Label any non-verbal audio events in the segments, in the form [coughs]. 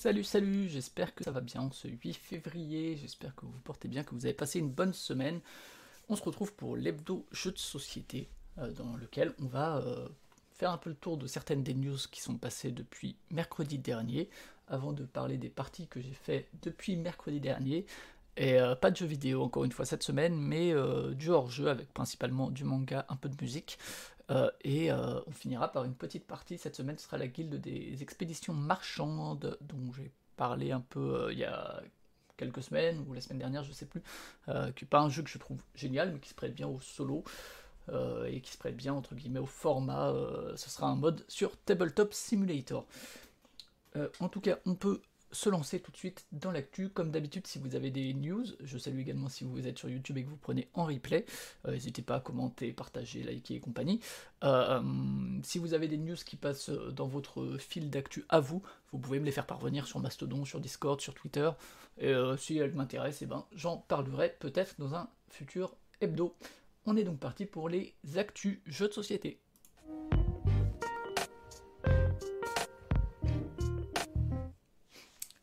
Salut, salut, j'espère que ça va bien ce 8 février, j'espère que vous portez bien, que vous avez passé une bonne semaine. On se retrouve pour l'hebdo jeu de société, euh, dans lequel on va euh, faire un peu le tour de certaines des news qui sont passées depuis mercredi dernier, avant de parler des parties que j'ai fait depuis mercredi dernier. Et euh, pas de jeux vidéo encore une fois cette semaine, mais du hors-jeu avec principalement du manga, un peu de musique. Euh, et euh, on finira par une petite partie. Cette semaine, ce sera la guilde des expéditions marchandes, dont j'ai parlé un peu euh, il y a quelques semaines, ou la semaine dernière, je sais plus. qui n'est pas un jeu que je trouve génial, mais qui se prête bien au solo. et qui se prête bien entre guillemets au format. ce sera un mode sur Tabletop Simulator. en tout cas, on peut se lancer tout de suite dans l'actu. Comme d'habitude, si vous avez des news, je salue également si vous êtes sur YouTube et que vous prenez en replay. Euh, n'hésitez pas à commenter, partager, liker et compagnie. Euh, si vous avez des news qui passent dans votre fil d'actu à vous, vous pouvez me les faire parvenir sur Mastodon, sur Discord, sur Twitter. Et euh, si elles m'intéressent, eh ben, j'en parlerai peut-être dans un futur hebdo. On est donc parti pour les actus jeux de société.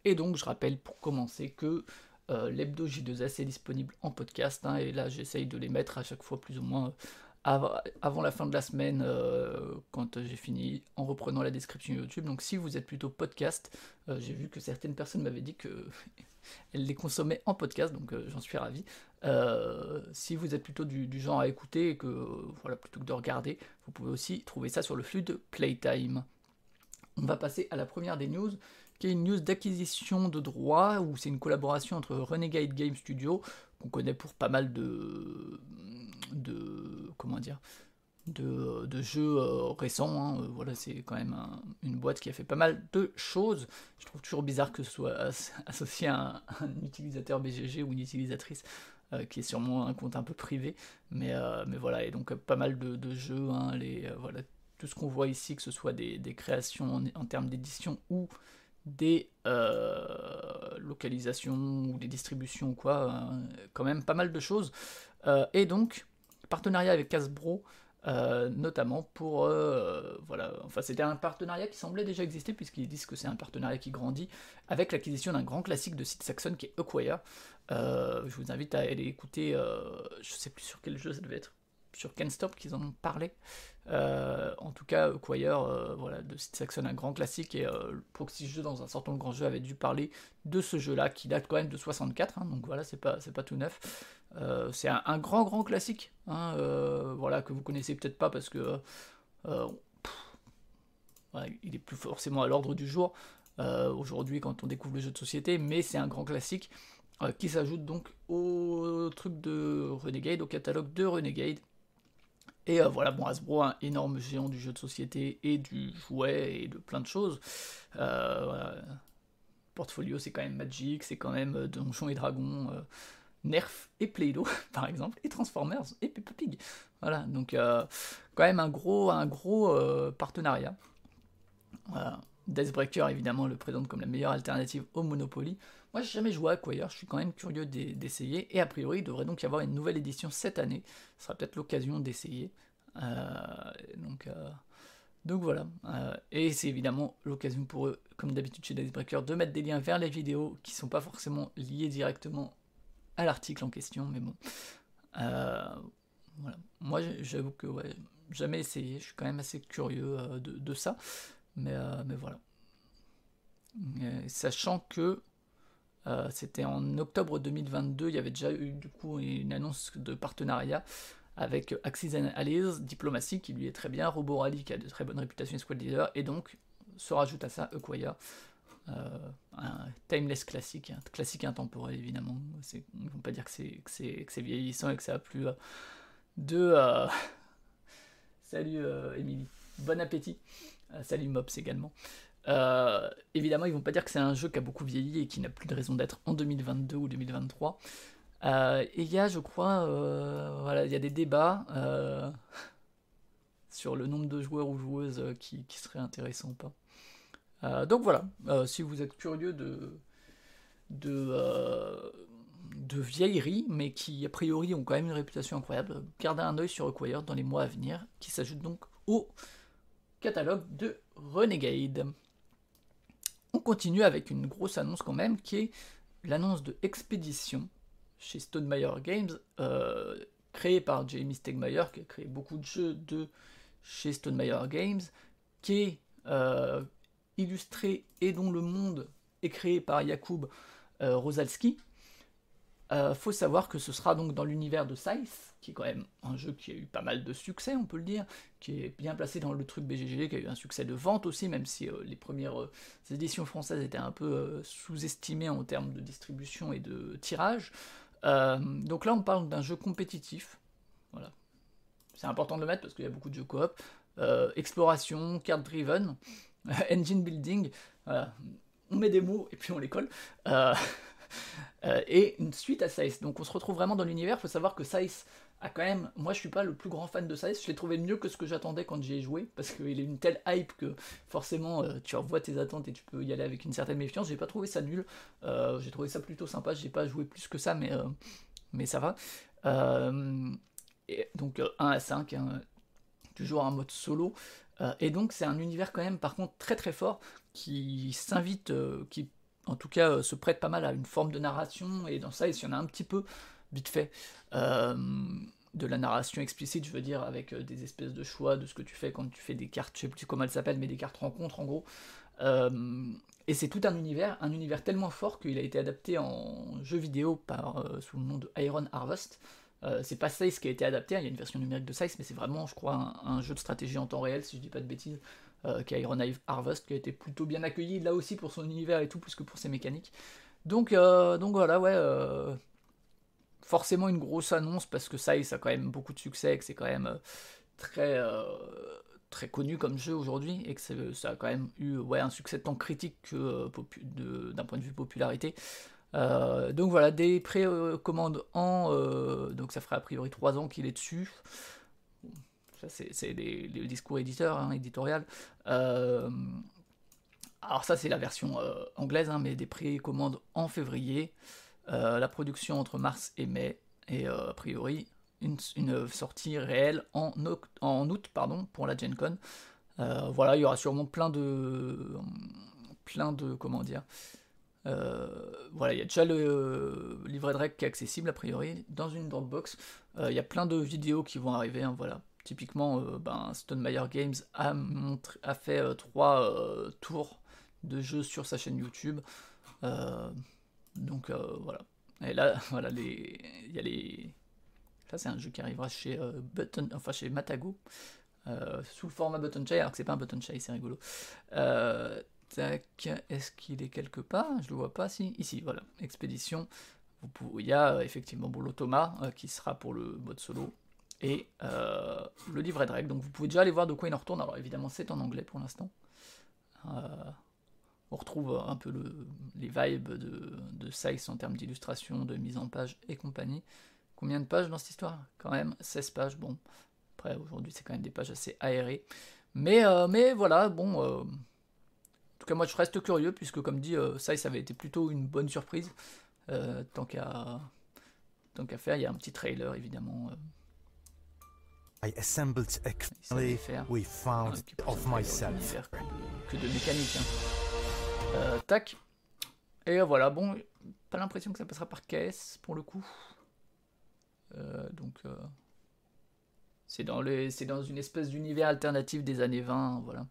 Et donc, je rappelle pour commencer que euh, l'hebdo J2S est disponible en podcast, hein, et là j'essaye de les mettre à chaque fois plus ou moins euh, avant la fin de la semaine, euh, quand j'ai fini, en reprenant la description YouTube. Donc si vous êtes plutôt podcast, j'ai vu que certaines personnes m'avaient dit qu'elles [laughs] les consommaient en podcast, donc j'en suis ravi. si vous êtes plutôt du, du, genre à écouter, et que voilà, plutôt que de regarder, vous pouvez aussi trouver ça sur le flux de Playtime. On va passer à la première des news qui est une news d'acquisition de droits, où c'est une collaboration entre Renegade Game Studio, qu'on connaît pour pas mal de. de comment dire de, de jeux euh, récents. Hein. Euh, voilà, c'est quand même une boîte qui a fait pas mal de choses. Je trouve toujours bizarre que ce soit [laughs] associé à un, utilisateur BGG ou une utilisatrice euh, qui est sûrement un compte un peu privé. Mais, mais voilà, et donc pas mal de, jeux. Hein, les, voilà, tout ce qu'on voit ici, que ce soit des, créations en termes d'édition ou des euh, localisations ou des distributions ou quoi, euh, quand même pas mal de choses. Euh, et donc, partenariat avec Hasbro, notamment pour... voilà, enfin c'était un partenariat qui semblait déjà exister puisqu'ils disent que c'est un partenariat qui grandit avec l'acquisition d'un grand classique de site Saxon qui est Acquire. je vous invite à aller écouter, je sais plus sur quel jeu ça devait être, sur Ken Stop qu'ils en ont parlé. Euh, en tout cas, Acquire, euh, voilà, de Saxon, un grand classique, et euh, Proxy Jeux, dans un certain nombre de grands jeux, avait dû parler de ce jeu-là, qui date quand même de 64, hein, donc voilà, c'est pas, pas tout neuf. c'est un, grand, grand classique, hein, voilà, que vous connaissez peut-être pas parce que il est plus forcément à l'ordre du jour aujourd'hui quand on découvre le jeu de société, mais c'est un grand classique qui s'ajoute donc au truc de Renegade, au catalogue de Renegade. Et euh, voilà, bon, Hasbro, un énorme géant du jeu de société et du jouet et de plein de choses. Euh, Portfolio, c'est quand même Magic, c'est quand même euh, Donjons et Dragons, Nerf et Play-Doh, [laughs] par exemple, et Transformers et Peppa Pig. Voilà, donc quand même un gros, un gros partenariat. Deathbreaker, évidemment, le présente comme la meilleure alternative au Monopoly. Moi, j'ai jamais joué à Acquire, je suis quand même curieux d'essayer, et a priori, il devrait donc y avoir une nouvelle édition cette année. Ce sera peut-être l'occasion d'essayer. Euh, donc, euh, donc voilà. Euh, et c'est évidemment l'occasion pour eux, comme d'habitude chez Deathbreaker, de mettre des liens vers les vidéos qui sont pas forcément liés directement à l'article en question, mais bon. voilà. Moi, j'avoue que jamais essayé, je suis quand même assez curieux de, ça. Mais voilà. sachant que euh, c'était en octobre 2022, il y avait déjà eu du coup une annonce de partenariat avec Axis Allies, Diplomatie qui lui est très bien, Roborally qui a de très bonnes réputations Squad Leader, et donc se rajoute à ça Equaya, euh, un timeless classique, un classique intemporel évidemment. Ils ne vont pas dire que c'est vieillissant et que ça a plus euh, de. [laughs] Salut Émilie, bon appétit. salut Mops également. Euh, évidemment, ils vont pas dire que c'est un jeu qui a beaucoup vieilli et qui n'a plus de raison d'être en 2022 ou 2023. Euh, et il y a, je crois, euh, voilà, il y a des débats [laughs] sur le nombre de joueurs ou joueuses qui, seraient intéressants ou pas. donc voilà, si vous êtes curieux de, de, vieilleries, mais qui a priori ont quand même une réputation incroyable, gardez un œil sur Acquire dans les mois à venir, qui s'ajoute donc au catalogue de Renegade. On continue avec une grosse annonce quand même, qui est l'annonce de Expédition chez Stonemeyer Games, euh, créé par Jamie Stegmaier, qui a créé beaucoup de jeux de chez Stonemeyer Games, qui est euh, illustré et dont le monde est créé par Jakub euh, Rosalski. Faut savoir que ce sera donc dans l'univers de Scythe, qui est quand même un jeu qui a eu pas mal de succès, on peut le dire, qui est bien placé dans le truc BGG, qui a eu un succès de vente aussi, même si euh, les premières euh, éditions françaises étaient un peu euh, sous-estimées en termes de distribution et de tirage. donc là, on parle d'un jeu compétitif. Voilà. C'est important de le mettre parce qu'il y a beaucoup de jeux coop. exploration, card driven, [laughs] engine building. On met des mots et puis on les colle. Et une suite à Size. Donc on se retrouve vraiment dans l'univers. Il faut savoir que Size quand même, moi je suis pas le plus grand fan de Size, je l'ai trouvé mieux que ce que j'attendais quand j'y ai joué, parce qu'il est une telle hype que forcément euh, tu revois tes attentes et tu peux y aller avec une certaine méfiance. J'ai pas trouvé ça nul, euh, j'ai trouvé ça plutôt sympa, j'ai pas joué plus que ça, mais, euh, ça va. donc 1 à 5, hein, toujours un mode solo. et donc c'est un univers quand même par contre très très fort qui s'invite, qui en tout cas se prête pas mal à une forme de narration, et dans ça il y en a un petit peu vite fait de la narration explicite, je veux dire, avec euh, des espèces de choix de ce que tu fais quand tu fais des cartes, je sais plus comment elles s'appellent, mais des cartes rencontres en gros. Euh, et c'est tout un univers, un univers tellement fort qu'il a été adapté en jeu vidéo euh, sous le nom de Iron Harvest. c'est pas Size qui a été adapté, hein, il y a une version numérique de Size, mais c'est vraiment, je crois, un, jeu de stratégie en temps réel, si je dis pas de bêtises, qui est Iron Harvest, qui a été plutôt bien accueilli là aussi pour son univers et tout, plus que pour ses mécaniques. Donc, donc voilà, ouais forcément une grosse annonce parce que ça, ça a quand même beaucoup de succès, que c'est quand même euh, très, euh, très connu comme jeu aujourd'hui et que ça a quand même eu ouais, un succès tant critique que euh, d'un point de vue popularité. donc voilà, des précommandes en. donc ça ferait a priori 3 ans qu'il est dessus. C'est les, discours éditeurs, hein, éditorial. alors, ça, c'est la version anglaise, hein, mais des précommandes en février. Euh, la production entre mars et mai, et euh, a priori une, sortie réelle en, août pardon, pour la Gen Con. Euh, voilà, il y aura sûrement plein de. plein de. comment dire. voilà, il y a déjà le livret de règles qui est accessible a priori dans une Dropbox. il y a plein de vidéos qui vont arriver. Hein, voilà. Typiquement, ben, Stonemeyer Games a, a fait trois tours de jeux sur sa chaîne YouTube. Donc euh, voilà. Et là, [laughs] voilà, les, il y a les. Ça, c'est un jeu qui arrivera chez euh, Button, enfin chez Matago, euh, sous le format Button Chai, alors que c'est pas un Button Chai, c'est rigolo. tac, est-ce qu'il est quelque part? Je le vois pas, si. Ici, voilà, Expédition. il y a effectivement bon, l'automa qui sera pour le mode solo et le livret de règles. Donc vous pouvez déjà aller voir de quoi il en retourne. Alors évidemment, c'est en anglais pour l'instant on retrouve un peu les vibes de, de Sykes en termes d'illustration, de mise en page et compagnie. Combien de pages dans cette histoire? Quand même 16 pages. Bon, après aujourd'hui c'est quand même des pages assez aérées. Mais, euh, voilà, bon. Euh, en tout cas, moi je reste curieux puisque, comme dit, euh, ça avait été plutôt une bonne surprise. tant qu'à faire, il y a un petit trailer évidemment. I assembled we found of myself. Que de, mécanique. Hein. Euh, tac. Et voilà, bon, pas l'impression que ça passera par caisse pour le coup. Euh, donc, euh, c'est dans, dans une espèce d'univers alternatif des années 20, voilà.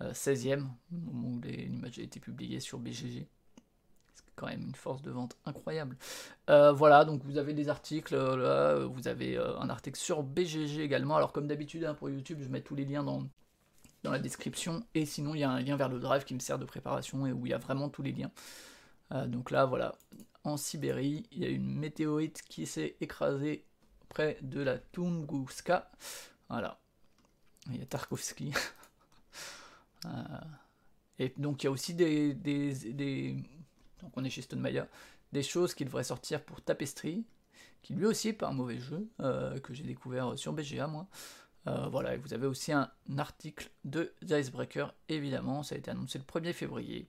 16e, au moment où l'image a été publiée sur BGG. Quand même une force de vente incroyable. voilà, donc vous avez des articles, là, vous avez un article sur BGG également. Alors, comme d'habitude, hein, pour YouTube, je mets tous les liens dans, dans la description. Et sinon, il y a un lien vers le drive qui me sert de préparation et où il y a vraiment tous les liens. Euh, donc là, voilà, en Sibérie, il y a une météorite qui s'est écrasée près de la Tunguska. Voilà. Il y a Tarkovsky. [laughs] Euh, et donc il y a aussi des, des, donc on est chez Stonemeyer, des choses qui devraient sortir pour Tapestry, qui lui aussi est pas un mauvais jeu, euh, que j'ai découvert sur BGA moi. Euh, voilà, et vous avez aussi un article de The Icebreaker, évidemment, ça a été annoncé le 1er février.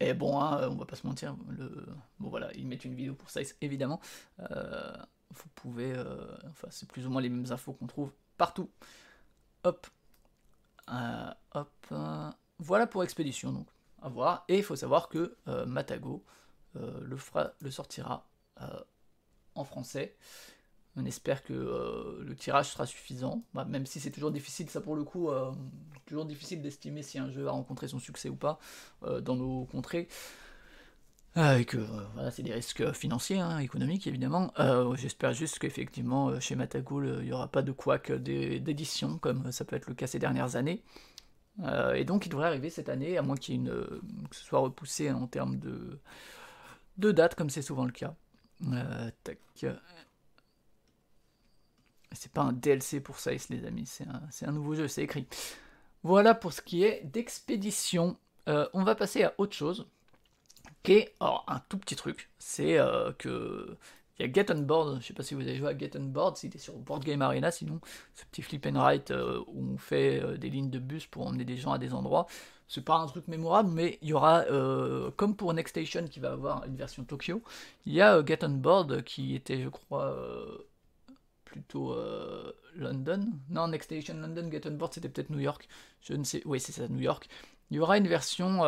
Et bon, hein, on va pas se mentir, le... bon voilà, ils mettent une vidéo pour ça, évidemment. Euh, vous pouvez, euh, enfin, c'est plus ou moins les mêmes infos qu'on trouve partout. Hop, hop, voilà pour Expédition, donc à voir. Et il faut savoir que Matago le, fera, le sortira en français. On espère que le tirage sera suffisant, bah, même si c'est toujours difficile, ça pour le coup, toujours difficile d'estimer si un jeu a rencontré son succès ou pas dans nos contrées. Euh, et que voilà, c'est des risques financiers, hein, économiques évidemment. Euh, j'espère juste qu'effectivement euh, chez Matagoul il n'y aura pas de couac d'édition comme ça peut être le cas ces dernières années. Et donc il devrait arriver cette année, à moins qu'il une, que ce soit repoussé en termes de, date comme c'est souvent le cas. tac. C'est pas un DLC pour Size les amis, c'est un, nouveau jeu, c'est écrit. Voilà pour ce qui est d'expédition. on va passer à autre chose alors un tout petit truc, c'est euh, que il y a Get On Board, je sais pas si vous avez joué à Get On Board, c'était sur Board Game Arena sinon, ce petit flip and write euh, où on fait euh, des lignes de bus pour emmener des gens à des endroits. C'est pas un truc mémorable, mais il y aura, comme pour Next Station qui va avoir une version Tokyo, il y a Get On Board qui était, je crois, plutôt London. Non, Next Station London, Get On Board c'était peut-être New York. Je ne sais, oui c'est ça, New York. Il y aura une version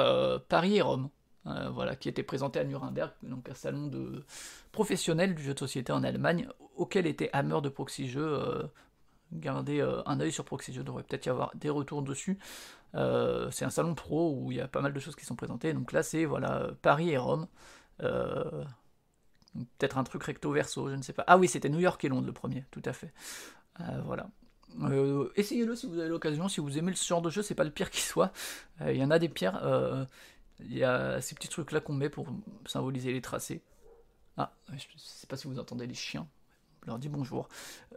Paris et Rome. Euh, qui était présenté à Nuremberg, donc un salon de professionnel du jeu de société en Allemagne, auquel était Hammer de Proxy Jeux. Euh, gardez euh, un œil sur Proxy Jeux, devrait peut-être y avoir des retours dessus. c'est un salon pro où il y a pas mal de choses qui sont présentées. Donc là, c'est voilà Paris et Rome. peut-être un truc recto verso, je ne sais pas. Ah oui, c'était New York et Londres le premier, tout à fait. voilà. essayez-le si vous avez l'occasion, si vous aimez ce genre de jeu, c'est pas le pire qui soit. Il y en a des pires. Il y a ces petits trucs là qu'on met pour symboliser les tracés. Ah, je sais pas si vous entendez les chiens. Je leur dis bonjour.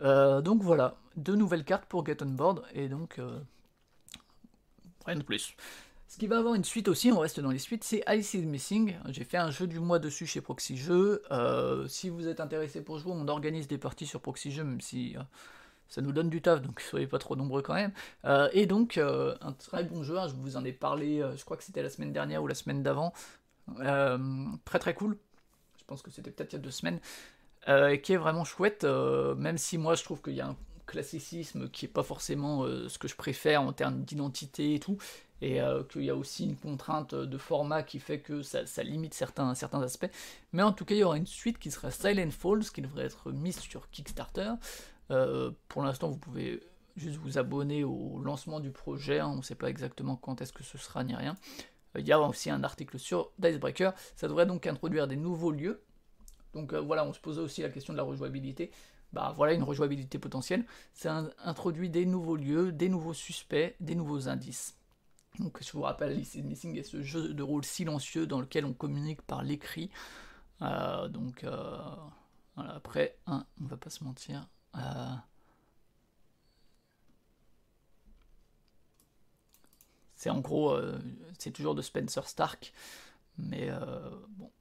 Euh, donc voilà, deux nouvelles cartes pour Get On Board, et donc euh, rien de plus. Ce qui va avoir une suite aussi, on reste dans les suites, c'est Ice is Missing. J'ai fait un jeu du mois dessus chez Proxy Jeux. Euh, si vous êtes intéressé pour jouer, on organise des parties sur Proxy Jeux, même si ça nous donne du taf, donc soyez pas trop nombreux quand même. Euh, et donc, euh, un très bon jeu, je vous en ai parlé, euh, je crois que c'était la semaine dernière ou la semaine d'avant. très très cool, je pense que c'était peut-être il y a deux semaines, et qui est vraiment chouette, même si moi je trouve qu'il y a un classicisme qui est pas forcément ce que je préfère en termes d'identité et tout, et qu'il y a aussi une contrainte de format qui fait que ça, ça, limite certains, certains aspects. Mais en tout cas, il y aura une suite qui sera Silent Falls, qui devrait être mise sur Kickstarter. Euh, pour l'instant, vous pouvez juste vous abonner au lancement du projet. Hein. on ne sait pas exactement quand est-ce que ce sera ni rien. Euh, il y a aussi un article sur Dicebreaker. Ça devrait donc introduire des nouveaux lieux. Donc euh, voilà, on se posait aussi la question de la rejouabilité. Bah voilà une rejouabilité potentielle. Ça introduit des nouveaux lieux, des nouveaux suspects, des nouveaux indices. Donc je vous rappelle, Alice Missing est ce jeu de rôle silencieux dans lequel on communique par l'écrit. donc voilà, après, hein, on va pas se mentir, euh, c'est en gros, euh, c'est toujours de Spencer Stark, mais euh, bon,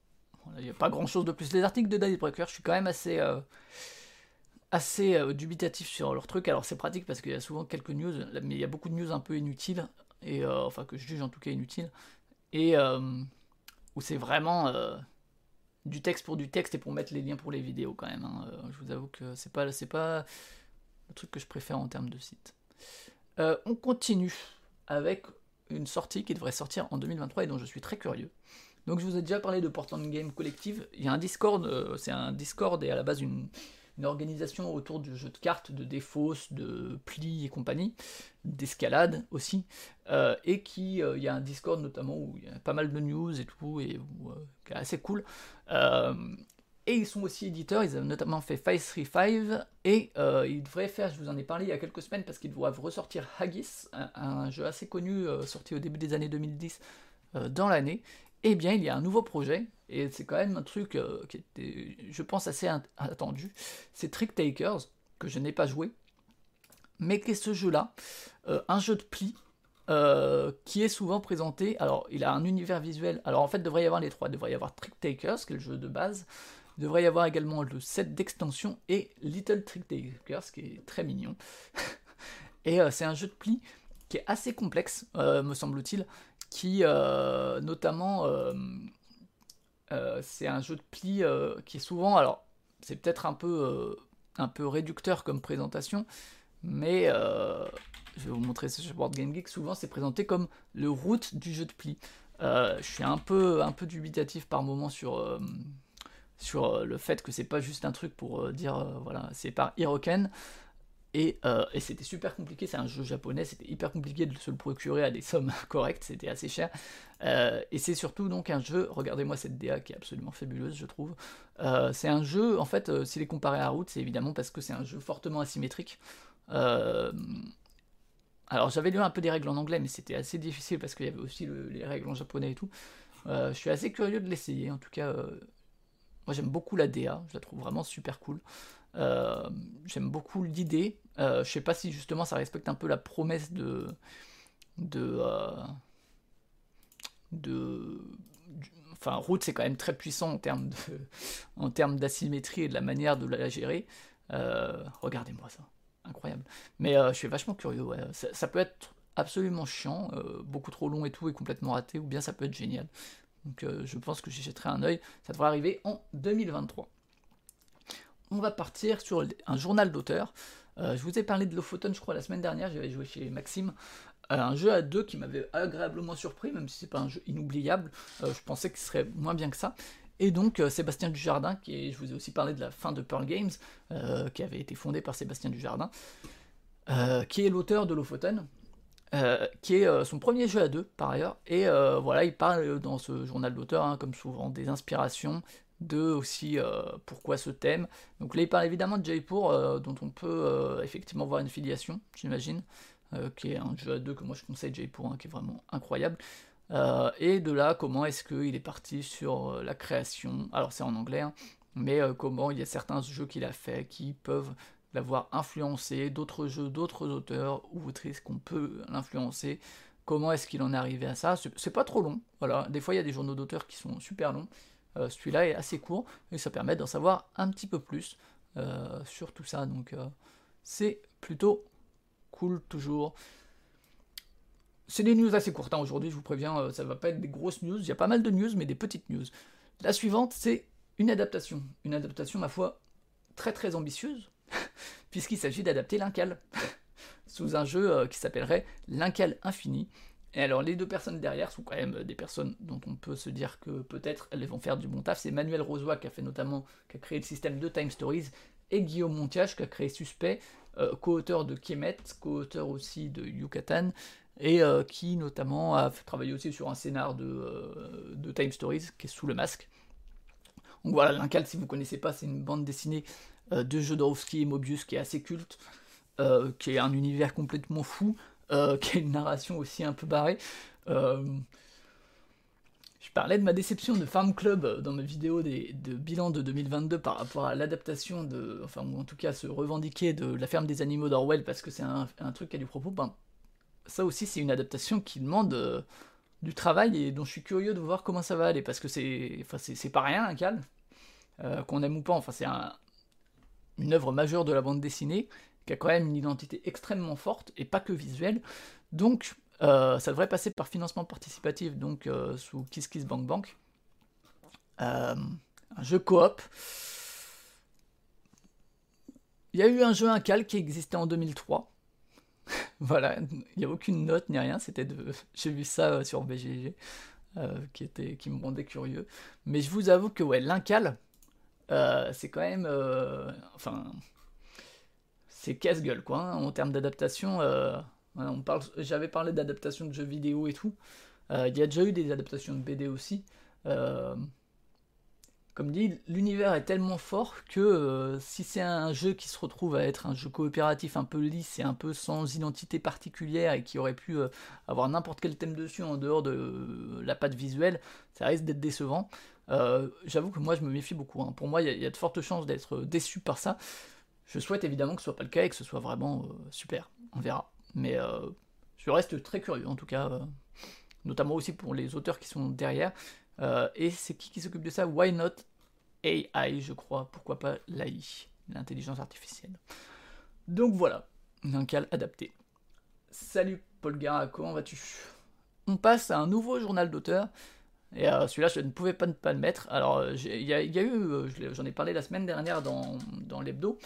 il n'y a pas grand chose de plus. Les articles de David Breaker, je suis quand même assez, assez dubitatif sur leur truc. Alors c'est pratique parce qu'il y a souvent quelques news, mais il y a beaucoup de news un peu inutiles, et enfin que je juge en tout cas inutiles, et où c'est vraiment du texte pour du texte et pour mettre les liens pour les vidéos quand même. Hein. Euh, je vous avoue que c'est pas, c'est pas le truc que je préfère en termes de site. Euh, on continue avec une sortie qui devrait sortir en 2023 et dont je suis très curieux. Donc je vous ai déjà parlé de Portland Game Collective. Il y a un Discord, euh, c'est un Discord et à la base une, une organisation autour du jeu de cartes, de défausse, de plis et compagnie, d'escalade aussi, euh, et qui, euh, il y a un Discord notamment où il y a pas mal de news et tout, et euh, qui est assez cool. et ils sont aussi éditeurs, ils ont notamment fait 535, et ils devraient faire, je vous en ai parlé il y a quelques semaines, parce qu'ils doivent ressortir Haggis, un jeu assez connu, sorti au début des années 2010 dans l'année, eh bien, il y a un nouveau projet, et c'est quand même un truc euh, qui était, je pense, assez attendu. C'est Trick Takers, que je n'ai pas joué, mais qui est ce jeu-là, euh, un jeu de pli, euh, qui est souvent présenté. Alors, il a un univers visuel. Alors, en fait, il devrait y avoir les trois. Il devrait y avoir Trick Takers, qui est le jeu de base. Il devrait y avoir également le set d'extension et Little Trick Takers, qui est très mignon. [laughs] et c'est un jeu de pli qui est assez complexe, me semble-t-il qui notamment c'est un jeu de pli qui est souvent alors c'est peut-être un peu un peu réducteur comme présentation mais je vais vous montrer ce sur Board Game Geek souvent c'est présenté comme le route du jeu de pli je suis un peu, un peu dubitatif par moment sur, sur le fait que c'est pas juste un truc pour dire voilà, c'est par Hiroken. Et, et c'était super compliqué, c'est un jeu japonais, c'était hyper compliqué de se le procurer à des sommes [laughs] correctes, c'était assez cher. et c'est surtout donc un jeu, regardez-moi cette DA qui est absolument fabuleuse, je trouve. c'est un jeu, en fait, s'il est comparé à Route, c'est évidemment parce que c'est un jeu fortement asymétrique. alors j'avais lu un peu des règles en anglais, mais c'était assez difficile parce qu'il y avait aussi les règles en japonais et tout. je suis assez curieux de l'essayer, en tout cas. moi j'aime beaucoup la DA, je la trouve vraiment super cool. Euh, j'aime beaucoup l'idée. Euh, je sais pas si justement ça respecte un peu la promesse de. de. Euh, enfin, Route c'est quand même très puissant en termes de, [laughs] en termes d'asymétrie et de la manière de la gérer. Regardez-moi ça, incroyable. Mais je suis vachement curieux. Ça, peut être absolument chiant, beaucoup trop long et tout, et complètement raté, ou bien ça peut être génial. Donc je pense que j'y jetterai un œil. Ça devrait arriver en 2023 on va partir sur un journal d'auteur. Euh, je vous ai parlé de Lofoten, je crois, la semaine dernière, j'avais joué chez Maxime. Euh, un jeu à deux qui m'avait agréablement surpris, même si c'est pas un jeu inoubliable. Euh, je pensais qu'il serait moins bien que ça. Et donc Sébastien Dujardin, qui je vous ai aussi parlé de la fin de Pearl Games, qui avait été fondé par Sébastien Dujardin, qui est l'auteur de Lofoten, qui est son premier jeu à deux par ailleurs. Et voilà, il parle dans ce journal d'auteur, hein, comme souvent, des inspirations, de aussi euh, pourquoi ce thème. Donc là il parle évidemment de Jaipur euh, dont on peut euh, effectivement voir une filiation, j'imagine, qui est un jeu à deux que moi je conseille Jaipur, hein, qui est vraiment incroyable. et de là comment est-ce qu'il est parti sur la création, alors c'est en anglais, hein, mais comment il y a certains jeux qu'il a fait qui peuvent l'avoir influencé, d'autres jeux, d'autres auteurs ou autrices qu'on peut l'influencer, comment est-ce qu'il en est arrivé à ça, c'est pas trop long, voilà, des fois il y a des journaux d'auteurs qui sont super longs, euh, celui-là est assez court et ça permet d'en savoir un petit peu plus euh, sur tout ça. Donc euh, c'est plutôt cool toujours. C'est des news assez courtes hein. aujourd'hui, je vous préviens, ça va pas être des grosses news. Il y a pas mal de news, mais des petites news. La suivante, c'est une adaptation. Une adaptation, ma foi, très très ambitieuse, [laughs] puisqu'il s'agit d'adapter l'Incal [laughs] sous un jeu qui s'appellerait l'Incal Infini, et alors les deux personnes derrière sont quand même des personnes dont on peut se dire que peut-être elles vont faire du bon taf. C'est Manuel Rosoy qui a fait notamment, qui a créé le système de Time Stories, et Guillaume Montiage qui a créé Suspect, euh, co-auteur de Kemet, co-auteur aussi de Yucatan, et euh, qui notamment a travaillé aussi sur un scénar de, euh, Time Stories qui est sous le masque. Donc voilà, l'Incal, si vous connaissez pas, c'est une bande dessinée de Jodorowsky et Mobius qui est assez culte, qui est un univers complètement fou, euh, qui a une narration aussi un peu barrée. Euh, je parlais de ma déception de Farm Club dans mes vidéos des, de bilan de 2022 par rapport à l'adaptation de, enfin, ou en tout cas se revendiquer de La ferme des animaux d'Orwell parce que c'est un, truc qui a du propos. Ben, ça aussi, c'est une adaptation qui demande euh, du travail et dont je suis curieux de voir comment ça va aller parce que c'est, enfin, pas rien un cal, qu'on aime ou pas. Enfin, c'est une œuvre majeure de la bande dessinée qui a quand même une identité extrêmement forte et pas que visuelle. Donc, euh, ça devrait passer par financement participatif, donc euh, sous Kiss Kiss Bank Bank. Euh, un jeu coop. Il y a eu un jeu incal qui existait en 2003. [laughs] voilà, il n'y a aucune note ni rien, c'était de... [laughs] J'ai vu ça sur BGG, qui, était... qui me rendait curieux. Mais je vous avoue que ouais, l'incal, c'est quand même... enfin c'est casse-gueule, quoi, hein, en termes d'adaptation. Euh, j'avais parlé d'adaptation de jeux vidéo et tout. Euh, il y a déjà eu des adaptations de BD aussi. Euh, comme dit, l'univers est tellement fort que si c'est un jeu qui se retrouve à être un jeu coopératif un peu lisse et un peu sans identité particulière et qui aurait pu avoir n'importe quel thème dessus en dehors de la patte visuelle, ça risque d'être décevant. J'avoue que moi je me méfie beaucoup. Hein. Pour moi, il y, a de fortes chances d'être déçu par ça. Je souhaite évidemment que ce soit pas le cas et que ce soit vraiment euh, super. On verra. Mais euh, je reste très curieux en tout cas, euh, notamment aussi pour les auteurs qui sont derrière. et c'est qui qui s'occupe de ça? Why not AI, je crois. Pourquoi pas l'AI, l'intelligence artificielle. Donc voilà, un cal adapté. Salut Paul Gara, comment vas-tu? On passe à un nouveau journal d'auteur. Et celui-là, je ne pouvais pas ne pas le mettre. Alors, il y, a eu, j'en ai parlé la semaine dernière dans, dans l'hebdo,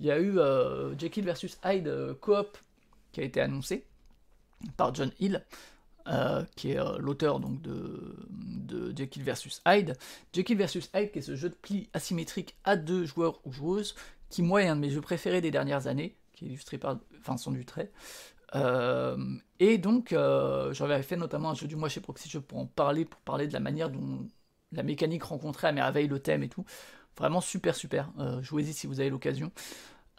il y a eu euh, Jekyll vs Hyde euh, Co-op qui a été annoncé par John Hill. qui est l'auteur donc de, Jekyll vs Hyde. Jekyll vs Hyde, qui est ce jeu de pli asymétrique à deux joueurs ou joueuses, qui moi est un de mes jeux préférés des dernières années, qui est illustré par Vincent Dutray. Euh, et donc, euh, j'avais fait notamment un jeu du mois chez Proxy, je pour en parler, pour parler de la manière dont la mécanique rencontrait à merveille le thème et tout. Vraiment super, super. Euh, Jouez-y si vous avez l'occasion.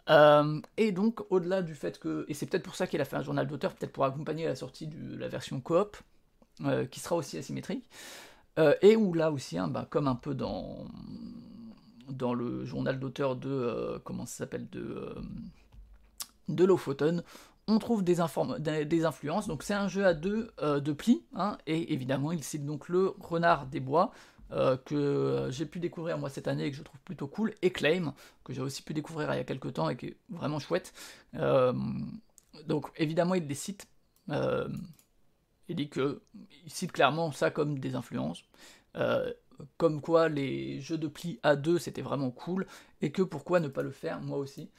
Euh, et donc, au-delà du fait que. Et c'est peut-être pour ça qu'il a fait un journal d'auteur, peut-être pour accompagner la sortie de la version coop, qui sera aussi asymétrique. et où là aussi, hein, bah, comme un peu dans, dans le journal d'auteur de. comment ça s'appelle De, de Lofoten, on trouve des, des, influences. Donc c'est un jeu à deux euh, de plis, hein, et évidemment il cite donc le Renard des Bois, euh, que j'ai pu découvrir moi cette année et que je trouve plutôt cool, et Claim, que j'ai aussi pu découvrir il y a quelques temps et qui est vraiment chouette. Euh, donc évidemment il les cite, il dit que il cite clairement ça comme des influences. comme quoi les jeux de à deux c'était vraiment cool et que pourquoi ne pas le faire moi aussi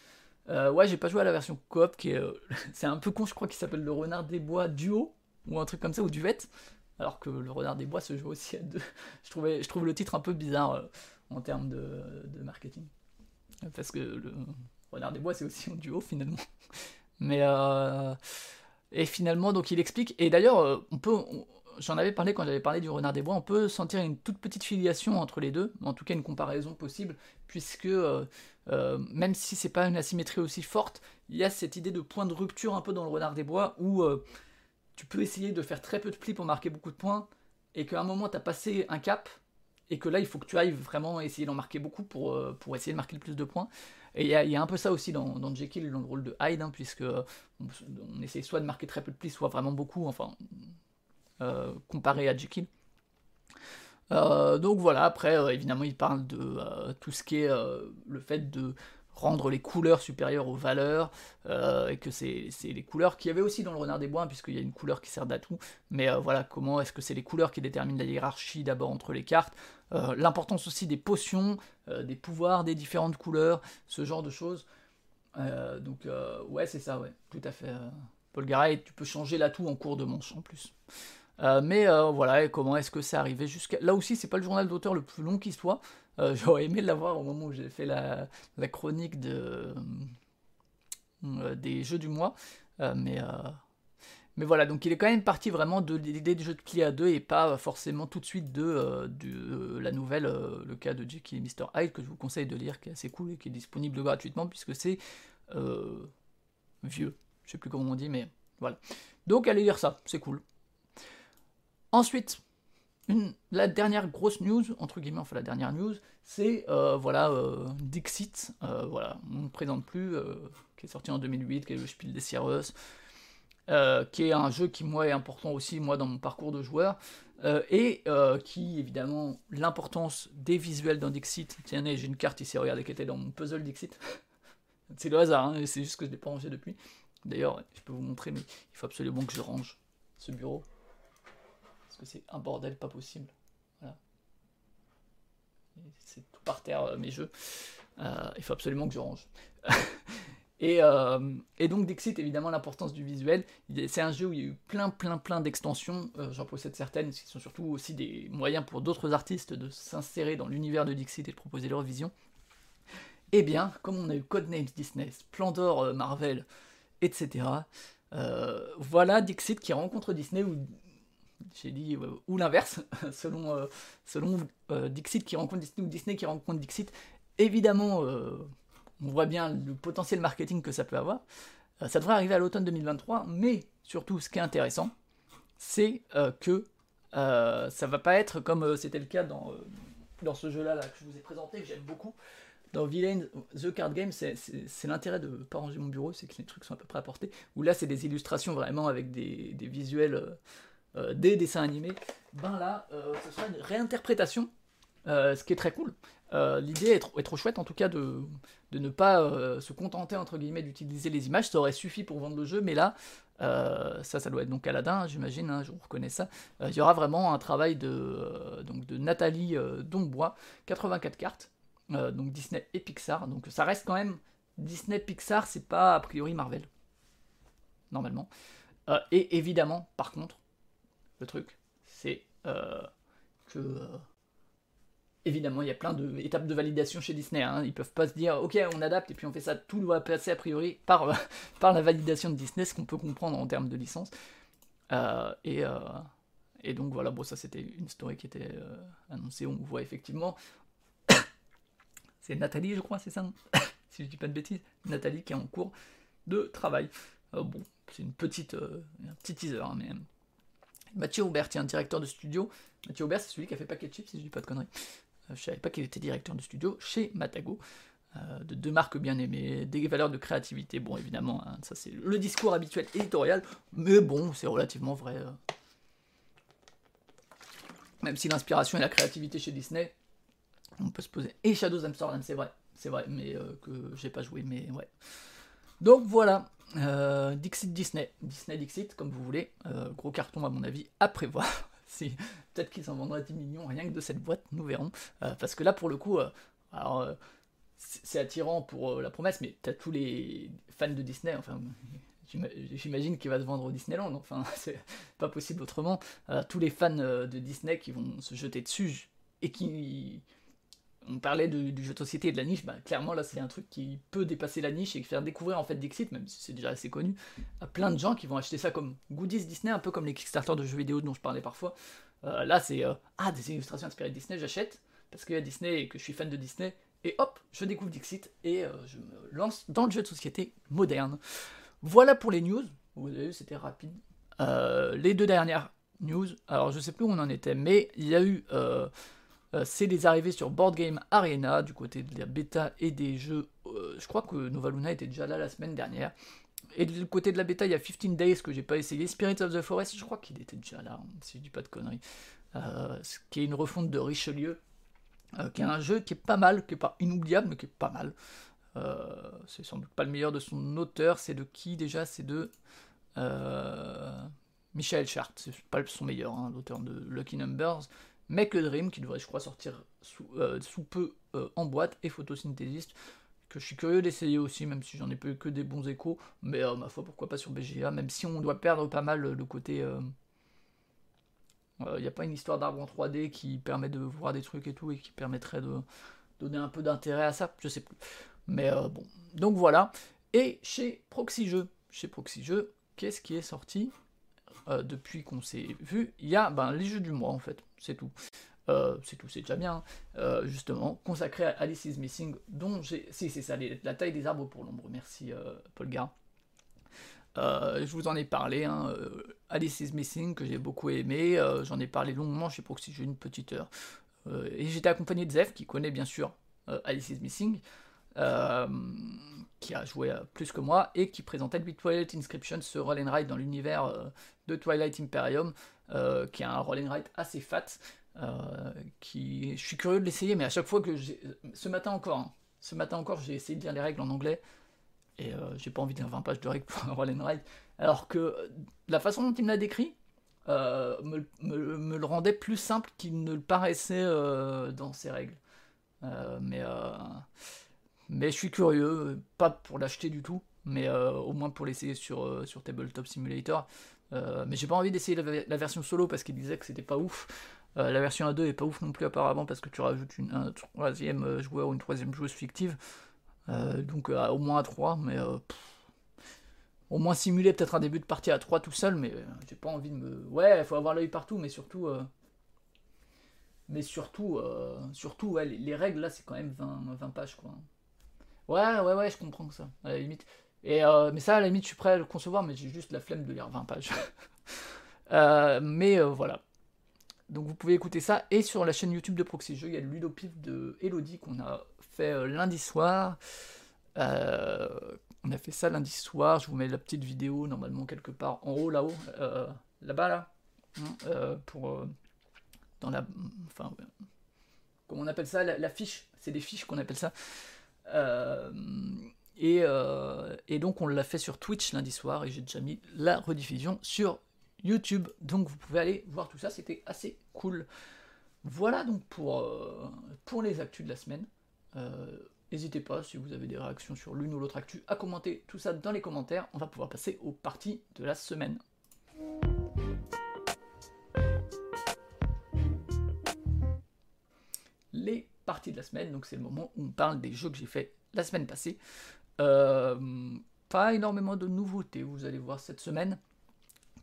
euh, ouais, j'ai pas joué à la version coop qui est. Euh, [laughs] c'est un peu con, je crois, qui s'appelle le Renard des Bois Duo, ou un truc comme ça, ou Duvet. Alors que le Renard des Bois se joue aussi à deux. [laughs] je, trouvais, je trouve le titre un peu bizarre euh, en termes de, marketing. Parce que le Renard des Bois, c'est aussi un duo finalement. [laughs] Mais. Et finalement, donc il explique. Et d'ailleurs, on peut. J'en avais parlé quand j'avais parlé du Renard des Bois, on peut sentir une toute petite filiation entre les deux, en tout cas une comparaison possible, puisque euh, même si c'est pas une asymétrie aussi forte, il y a cette idée de point de rupture un peu dans le renard des bois où euh, tu peux essayer de faire très peu de plis pour marquer beaucoup de points et qu'à un moment tu as passé un cap et que là il faut que tu ailles vraiment essayer d'en marquer beaucoup pour, euh, essayer de marquer le plus de points. Et il y, a un peu ça aussi dans, Jekyll, dans le rôle de Hyde, hein, puisque on, soit de marquer très peu de plis, soit vraiment beaucoup, enfin, comparé à Jekyll. Euh, donc voilà, après, euh, évidemment, il parle de euh, tout ce qui est le fait de rendre les couleurs supérieures aux valeurs, et que c'est les couleurs qu'il y avait aussi dans le renard des bois, puisqu'il y a une couleur qui sert d'atout, mais voilà, comment est-ce que c'est les couleurs qui déterminent la hiérarchie d'abord entre les cartes, l'importance aussi des potions, des pouvoirs des différentes couleurs, ce genre de choses. donc ouais, c'est ça, ouais, tout à fait. Paul Garay, tu peux changer l'atout en cours de manche en plus. Euh, mais euh, voilà, et comment est-ce que c'est arrivé jusqu'à... Là aussi, c'est pas le journal d'auteur le plus long qui soit. Euh, [laughs] j'aurais aimé l'avoir au moment où j'ai fait la, chronique de, des jeux du mois. mais, mais voilà, donc il est quand même parti vraiment de l'idée du jeu de pli à deux et pas forcément tout de suite de, la nouvelle, le cas de Jackie et Mr. Hyde, que je vous conseille de lire, qui est assez cool et qui est disponible gratuitement puisque c'est vieux. Je sais plus comment on dit, mais voilà. Donc allez lire ça, c'est cool. Ensuite, la dernière grosse news, entre guillemets, enfin la dernière news, c'est euh, voilà, euh, Dixit, euh, voilà, on ne présente plus, qui est sorti en 2008, qui est le Spiel des Sierras, qui est un jeu qui, moi, est important aussi, moi, dans mon parcours de joueur, et qui, évidemment, l'importance des visuels dans Dixit, tiens, j'ai une carte ici, regardez, qui était dans mon puzzle Dixit, [laughs] c'est le hasard, hein, c'est juste que je ne l'ai pas rangé depuis. D'ailleurs, je peux vous montrer, mais il faut absolument que je range ce bureau c'est un bordel pas possible. Voilà. C'est tout par terre euh, mes jeux. Euh, il faut absolument que je range. [laughs] et, euh, et, donc Dixit, évidemment, l'importance du visuel. C'est un jeu où il y a eu plein, plein, plein d'extensions. J'en possède certaines, qui sont surtout aussi des moyens pour d'autres artistes de s'insérer dans l'univers de Dixit et de proposer leur vision. Eh bien, comme on a eu Codenames Disney, Splendor Marvel, etc., voilà Dixit qui rencontre Disney où j'ai dit, euh, ou l'inverse, [laughs] selon, euh, selon euh, Dixit qui rencontre Disney ou Disney qui rencontre Dixit. Évidemment, on voit bien le potentiel marketing que ça peut avoir. ça devrait arriver à l'automne 2023, mais surtout, ce qui est intéressant, c'est que ça va pas être comme c'était le cas dans, dans ce jeu-là là, que je vous ai présenté, que j'aime beaucoup. Dans Villain, The Card Game, c'est l'intérêt de ne pas ranger mon bureau, c'est que les trucs sont à peu près à portée. Où là, c'est des illustrations vraiment avec des, des visuels des dessins animés, ben là, euh, ce sera une réinterprétation, euh, ce qui est très cool. L'idée est, trop chouette en tout cas de, ne pas se contenter entre guillemets d'utiliser les images, ça aurait suffi pour vendre le jeu, mais là, ça, ça doit être donc Aladdin, j'imagine, hein, je reconnais ça. Il y aura vraiment un travail de, donc de Nathalie Dombois, 84 cartes, donc Disney et Pixar. Donc ça reste quand même Disney Pixar, c'est pas a priori Marvel, normalement. et évidemment, par contre, le truc, c'est que évidemment, il y a plein d'étapes de validation chez Disney. Hein. Ils peuvent pas se dire, ok, on adapte et puis on fait ça. Tout doit passer a priori par, [laughs] par la validation de Disney, ce qu'on peut comprendre en termes de licence. Euh, et, euh, et, donc voilà, bon, ça c'était une story qui était euh, annoncée. On voit effectivement. [coughs] c'est Nathalie, je crois, c'est ça [coughs] Si je dis pas de bêtises. Nathalie qui est en cours de travail. bon, c'est une petite, un petit teaser, hein, mais. Mathieu Aubert, un directeur de studio. Mathieu Aubert, c'est celui qui a fait Packet Chips, si je dis pas de conneries. Euh, je savais pas qu'il était directeur de studio chez Matago. Euh, de deux marques bien aimées, des valeurs de créativité. Bon, évidemment, hein, ça c'est le discours habituel éditorial, mais bon, c'est relativement vrai. Euh. Même si l'inspiration et la créativité chez Disney, on peut se poser. Et Shadows Amsterdam, c'est vrai, c'est vrai, mais que j'ai pas joué, mais ouais. Donc voilà, Dixit Disney, Disney Dixit, comme vous voulez, gros carton à mon avis à prévoir. [laughs] Peut-être qu'ils en vendraient 10 millions rien que de cette boîte, nous verrons. Euh, parce que là, pour le coup, euh, alors, euh, c'est attirant pour la promesse, mais t'as tous les fans de Disney, enfin, [laughs] j'imagine qu'il va se vendre au Disneyland, enfin, [laughs] c'est pas possible autrement. tous les fans de Disney qui vont se jeter dessus et qui on parlait du jeu de société et de la niche, bah, clairement là c'est un truc qui peut dépasser la niche et faire découvrir en fait Dixit, même si c'est déjà assez connu, à plein de gens qui vont acheter ça comme goodies Disney, un peu comme les Kickstarter de jeux vidéo dont je parlais parfois. Euh, là c'est euh, ah des illustrations inspirées de Disney, j'achète parce qu'il y a Disney et que je suis fan de Disney et hop je découvre Dixit et euh, je me lance dans le jeu de société moderne. Voilà pour les news. Vous avez vu c'était rapide. les deux dernières news, alors je sais plus où on en était, mais il y a eu euh, c'est les arrivées sur Board Game Arena du côté de la bêta et des jeux. Euh, je crois que Nova Luna était déjà là la semaine dernière. Et du côté de la bêta, il y a 15 Days que j'ai pas essayé. Spirits of the Forest, je crois qu'il était déjà là, hein, si je dis pas de conneries. Euh, qui est une refonte de Richelieu, qui est un jeu qui est pas mal, qui est pas inoubliable, mais qui est pas mal. c'est sans doute pas le meilleur de son auteur. C'est de qui déjà? C'est de Michel Chart. C'est pas son meilleur, hein, l'auteur de Lucky Numbers. Make a Dream, qui devrait, je crois, sortir sous, euh, peu euh, en boîte, et Photosynthésiste, que je suis curieux d'essayer aussi, même si j'en ai peu que des bons échos, mais euh, ma foi, pourquoi pas sur BGA, même si on doit perdre pas mal le côté. Il n'y a pas une histoire d'arbre en 3D qui permet de voir des trucs et tout, et qui permettrait de donner un peu d'intérêt à ça, je sais plus. Mais bon, donc voilà. Et chez Proxy Jeux, chez Proxy qu'est-ce qui est sorti? Depuis qu'on s'est vu Il y a ben, les jeux du mois en fait c'est tout. Euh, c'est tout, c'est déjà bien, euh, justement, consacré à Alice is Missing, dont j'ai... Si, c'est ça, la taille des arbres pour l'ombre, merci euh, Paul Gard. je vous en ai parlé, hein, Alice is Missing, que j'ai beaucoup aimé, j'en ai parlé longuement chez Proxy, j'ai une petite heure. et j'étais accompagné de Zef, qui connaît bien sûr Alice is Missing, qui a joué plus que moi, et qui présentait le Twilight Inscription, ce roll and ride dans l'univers de Twilight Imperium, euh, qui a un rolling ride assez fat. Euh, je suis curieux de l'essayer, mais à chaque fois que ce matin encore, hein, ce matin encore, j'ai essayé de lire les règles en anglais et euh, j'ai pas envie de 20 pages de règles pour un roll ride. Alors que la façon dont il me l'a décrit me, le rendait plus simple qu'il ne le paraissait dans ses règles. mais, mais je suis curieux, pas pour l'acheter du tout, mais au moins pour l'essayer sur, sur Tabletop Simulator. Euh, mais j'ai pas envie d'essayer la, version solo parce qu'il disait que c'était pas ouf. Euh, la version A2 est pas ouf non plus apparemment parce que tu rajoutes une, un troisième euh, joueur ou une troisième joueuse fictive. donc au moins à 3, mais au moins simuler peut-être un début de partie à 3 tout seul, mais j'ai pas envie de me. Ouais, il faut avoir l'œil partout, mais surtout. Mais surtout, surtout ouais, les, règles là c'est quand même 20, 20 pages quoi. Ouais, ouais, ouais, je comprends ça, à la limite. Et, euh, mais ça, à la limite, je suis prêt à le concevoir, mais j'ai juste la flemme de lire 20 pages. [laughs] Euh, mais euh, voilà. Donc vous pouvez écouter ça. Et sur la chaîne YouTube de Proxy Jeux, il y a le ludopif de Elodie qu'on a fait lundi soir. on a fait ça lundi soir. Je vous mets la petite vidéo normalement quelque part en haut là-haut. là-bas là. Hein, pour. dans la. Enfin. Comment on appelle ça? La, la fiche. C'est des fiches qu'on appelle ça. Euh, euh, et, donc on l'a fait sur Twitch lundi soir et j'ai déjà mis la rediffusion sur YouTube. Donc vous pouvez aller voir tout ça, c'était assez cool. Voilà donc pour, euh, pour les actus de la semaine. N'hésitez pas, si vous avez des réactions sur l'une ou l'autre actu, à commenter tout ça dans les commentaires. On va pouvoir passer aux parties de la semaine. Les parties de la semaine. Donc c'est le moment où on parle des jeux que j'ai fait la semaine passée. Euh, pas énormément de nouveautés, vous allez voir cette semaine.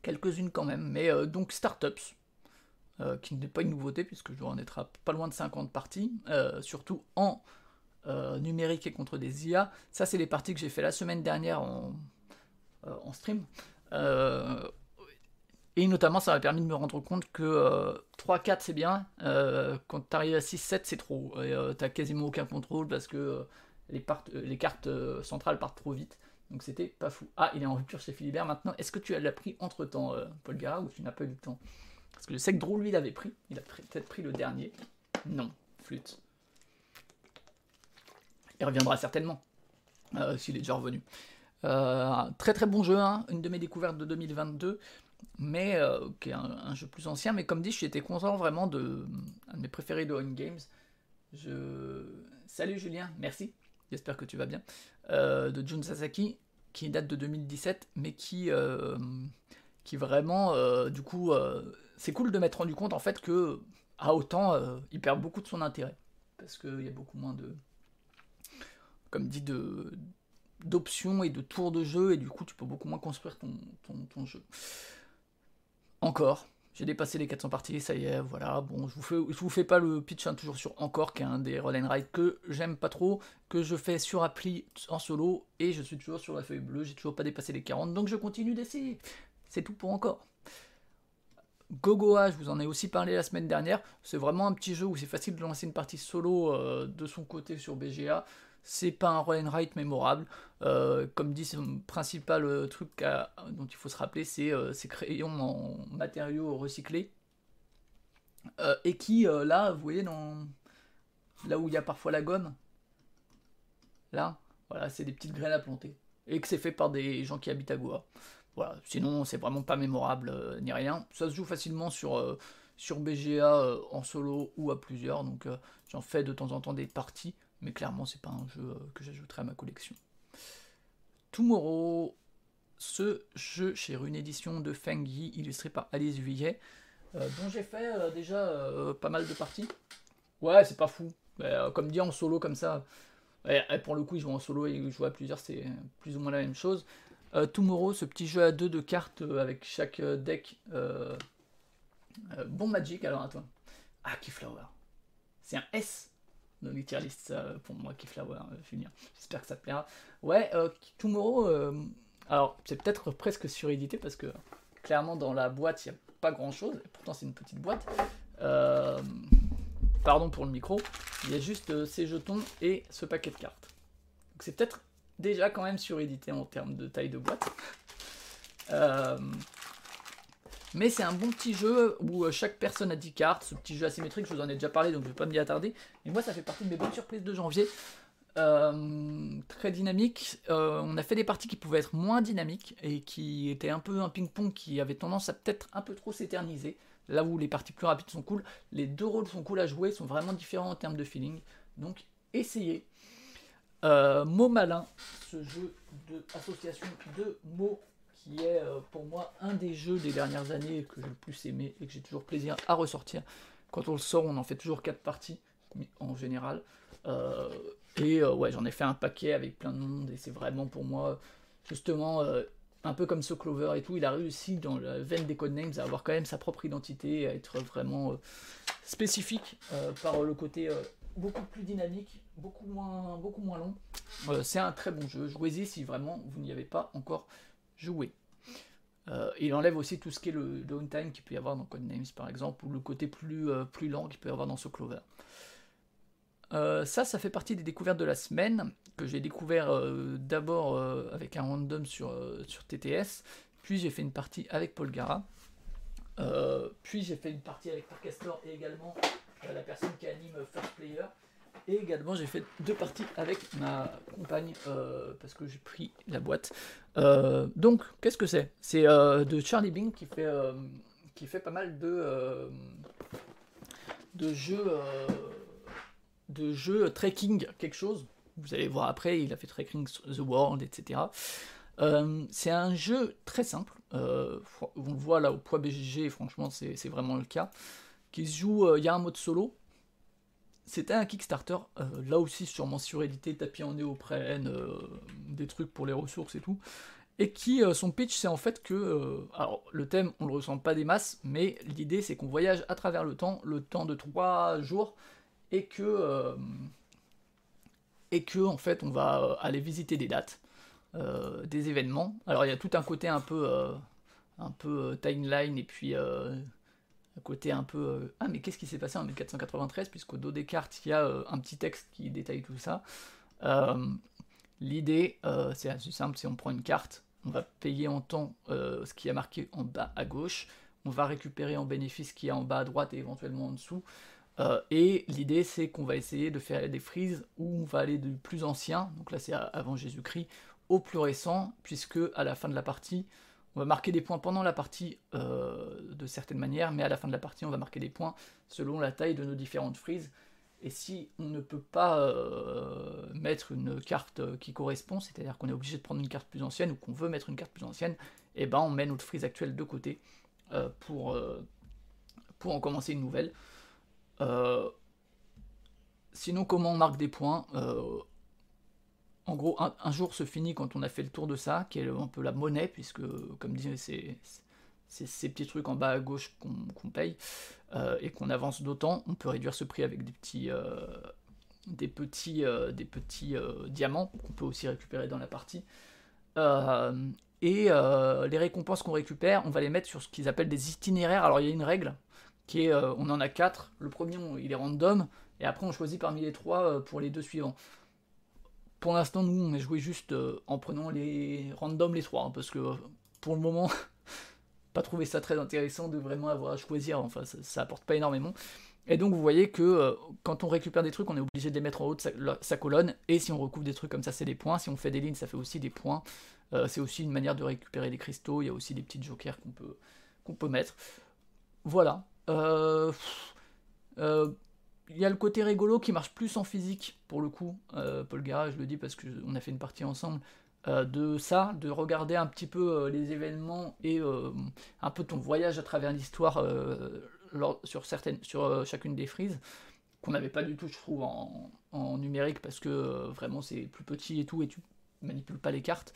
Quelques-unes quand même, mais euh, donc Startups, euh, qui n'est pas une nouveauté puisque je dois en être pas loin de 50 parties, surtout en numérique et contre des IA. Ça, c'est les parties que j'ai fait la semaine dernière en stream. Et notamment, ça m'a permis de me rendre compte que 3-4 c'est bien, quand tu arrives à 6-7 c'est trop. Et t'as quasiment aucun contrôle parce que les, les, cartes centrales partent trop vite. Donc c'était pas fou. Ah, il est en rupture chez Philibert maintenant. Est-ce que tu l'as pris entre temps, Paul Gara, ou tu n'as pas eu le temps? Parce que je sais que Drew, lui, l'avait pris. Il a peut-être pris le dernier. Non, flûte. Il reviendra certainement, s'il est déjà revenu. très très bon jeu, hein. une de mes découvertes de 2022 mais euh, qui est un, jeu plus ancien. Mais comme dit, j'étais content vraiment de un de mes préférés de On Games. Je... Salut Julien, merci. J'espère que tu vas bien. Euh, de Jun Sasaki, qui date de 2017, mais qui, euh, qui vraiment, du coup, c'est cool de m'être rendu compte en fait que à autant, il perd beaucoup de son intérêt parce qu'il y a beaucoup moins de, comme dit, de d'options et de tours de jeu et du coup tu peux beaucoup moins construire ton, ton jeu. Encore. J'ai dépassé les 400 parties, ça y est, voilà. Bon, je vous fais, vous fais pas le pitch, hein, toujours sur Encore, qui est un des roll and ride que j'aime pas trop, que je fais sur appli en solo, et je suis toujours sur la feuille bleue, j'ai toujours pas dépassé les 40, donc je continue d'essayer. C'est tout pour Encore. Gogoa, je vous en ai aussi parlé la semaine dernière, c'est vraiment un petit jeu où c'est facile de lancer une partie solo euh, de son côté sur BGA c'est pas un roll and write mémorable. Euh, comme dit, son principal euh, truc dont il faut se rappeler, c'est euh, ces crayons en matériaux recyclés. et qui, là, vous voyez, là où il y a parfois la gomme, là, voilà, c'est des petites graines à planter. Et que c'est fait par des gens qui habitent à Goa. Voilà, sinon, c'est vraiment pas mémorable ni rien. Ça se joue facilement sur, sur BGA en solo ou à plusieurs. Donc, j'en fais de temps en temps des parties mais clairement c'est pas un jeu euh, que j'ajouterai à ma collection. Tomorrow, ce jeu chez une édition de Feng Yi, illustré par Alice Vuillet, euh, dont j'ai fait euh, déjà pas mal de parties. Ouais, c'est pas fou. comme dit en solo comme ça, pour le coup, ils jouent en solo et ils jouent à plusieurs, c'est plus ou moins la même chose. Tomorrow, ce petit jeu à deux de cartes avec chaque deck. bon Magic, alors à toi. Ah, Keyflower. C'est un S dans les tier lists pour moi, Keyflower, euh, Julien. J'espère que ça te plaira. Ouais, euh, Tomorrow, euh, alors c'est peut-être presque surédité parce que clairement dans la boîte il n'y a pas grand chose, pourtant c'est une petite boîte. pardon pour le micro, il y a juste ces jetons et ce paquet de cartes. Donc c'est peut-être déjà quand même surédité en termes de taille de boîte. Mais c'est un bon petit jeu où euh, chaque personne a 10 cartes. Ce petit jeu asymétrique, je vous en ai déjà parlé, donc je ne vais pas m'y attarder. Mais moi, ça fait partie de mes bonnes surprises de janvier. Euh, très dynamique. Euh, on a fait des parties qui pouvaient être moins dynamiques et qui étaient un peu un ping-pong qui avait tendance à peut-être un peu trop s'éterniser. Là où les parties plus rapides sont cool, les deux rôles sont cool à jouer, sont vraiment différents en termes de feeling. Donc essayez. Mot malin, ce jeu d'association de mots qui est euh, pour moi un des jeux des dernières années que j'ai le plus aimé et que j'ai toujours plaisir à ressortir. Quand on le sort, on en fait toujours 4 parties en général. Euh, et euh, ouais, j'en ai fait un paquet avec plein de monde et c'est vraiment pour moi justement un peu comme ce Clover et tout. Il a réussi dans la veine des codenames à avoir quand même sa propre identité, à être vraiment spécifique par le côté beaucoup plus dynamique, beaucoup moins, beaucoup moins long. c'est un très bon jeu. Jouez-y si vraiment vous n'y avez pas encore jouer. Euh, il enlève aussi tout ce qui est le downtime qu'il peut y avoir dans Codenames par exemple, ou le côté plus, euh, plus lent qu'il peut y avoir dans ce Clover. Euh, ça, ça fait partie des découvertes de la semaine, que j'ai découvert d'abord avec un random sur, sur TTS, puis j'ai fait une partie avec Paul Gara, puis j'ai fait une partie avec Parcastor et également la personne qui anime First Player, et également, j'ai fait deux parties avec ma compagne euh, parce que j'ai pris la boîte. Euh, donc, qu'est-ce que c'est? C'est euh, de Charlie Bing qui fait, qui fait pas mal de, de jeux de jeux trekking quelque chose. Vous allez voir après, il a fait trekking the world, etc. c'est un jeu très simple. on le voit là au poids BGG, franchement, c'est vraiment le cas. Qui se joue, il y a un mode solo c'était un Kickstarter, là aussi sûrement surédité, tapis en néoprène, des trucs pour les ressources et tout, et qui, son pitch, c'est en fait que, alors le thème, on le ressent pas des masses, mais l'idée c'est qu'on voyage à travers le temps, le temps de trois jours, et que, et que en fait, on va aller visiter des dates, des événements. Alors il y a tout un côté un peu un peu euh, timeline et puis euh, côté un peu euh, ah mais qu'est-ce qui s'est passé en 1493 puisqu'au dos des cartes il y a un petit texte qui détaille tout ça. L'idée c'est assez simple, c'est on prend une carte, on va payer en temps ce qui a marqué en bas à gauche, on va récupérer en bénéfice ce qui est en bas à droite et éventuellement en dessous. et l'idée c'est qu'on va essayer de faire des frises où on va aller du plus ancien, donc là c'est avant Jésus-Christ, au plus récent, puisque à la fin de la partie, on va marquer des points pendant la partie euh, de certaines manières, mais à la fin de la partie, on va marquer des points selon la taille de nos différentes frises. Et si on ne peut pas euh, mettre une carte qui correspond, c'est-à-dire qu'on est obligé de prendre une carte plus ancienne ou qu'on veut mettre une carte plus ancienne, et eh ben on met notre frise actuelle de côté euh, pour, pour en commencer une nouvelle. sinon, comment on marque des points en gros, un, jour se finit quand on a fait le tour de ça, qui est un peu la monnaie, puisque, comme disait, c'est ces petits trucs en bas à gauche qu'on paye, euh, et qu'on avance d'autant, on peut réduire ce prix avec des petits, euh, euh, des petits diamants qu'on peut aussi récupérer dans la partie. et les récompenses qu'on récupère, on va les mettre sur ce qu'ils appellent des itinéraires. Alors il y a une règle qui est, on en a quatre. Le premier, il est random, et après on choisit parmi les trois pour les deux suivants. Pour l'instant, nous, on a joué juste euh, en prenant les random les trois, hein, parce que euh, pour le moment, [laughs] pas trouvé ça très intéressant de vraiment avoir à choisir, enfin, ça, apporte pas énormément. Et donc, vous voyez que euh, quand on récupère des trucs, on est obligé de les mettre en haut de sa, colonne, et si on recouvre des trucs comme ça, c'est des points. Si on fait des lignes, ça fait aussi des points. c'est aussi une manière de récupérer des cristaux, il y a aussi des petits jokers qu'on peut, peut mettre. Voilà. Euh, il y a le côté rigolo qui marche plus en physique, pour le coup, euh, Paul Gara, je le dis parce qu'on a fait une partie ensemble, euh, de ça, de regarder un petit peu euh, les événements et un peu ton voyage à travers l'histoire sur, certaines, sur chacune des frises, qu'on n'avait pas du tout, je trouve, en, numérique, parce que vraiment c'est plus petit et tout, et tu manipules pas les cartes.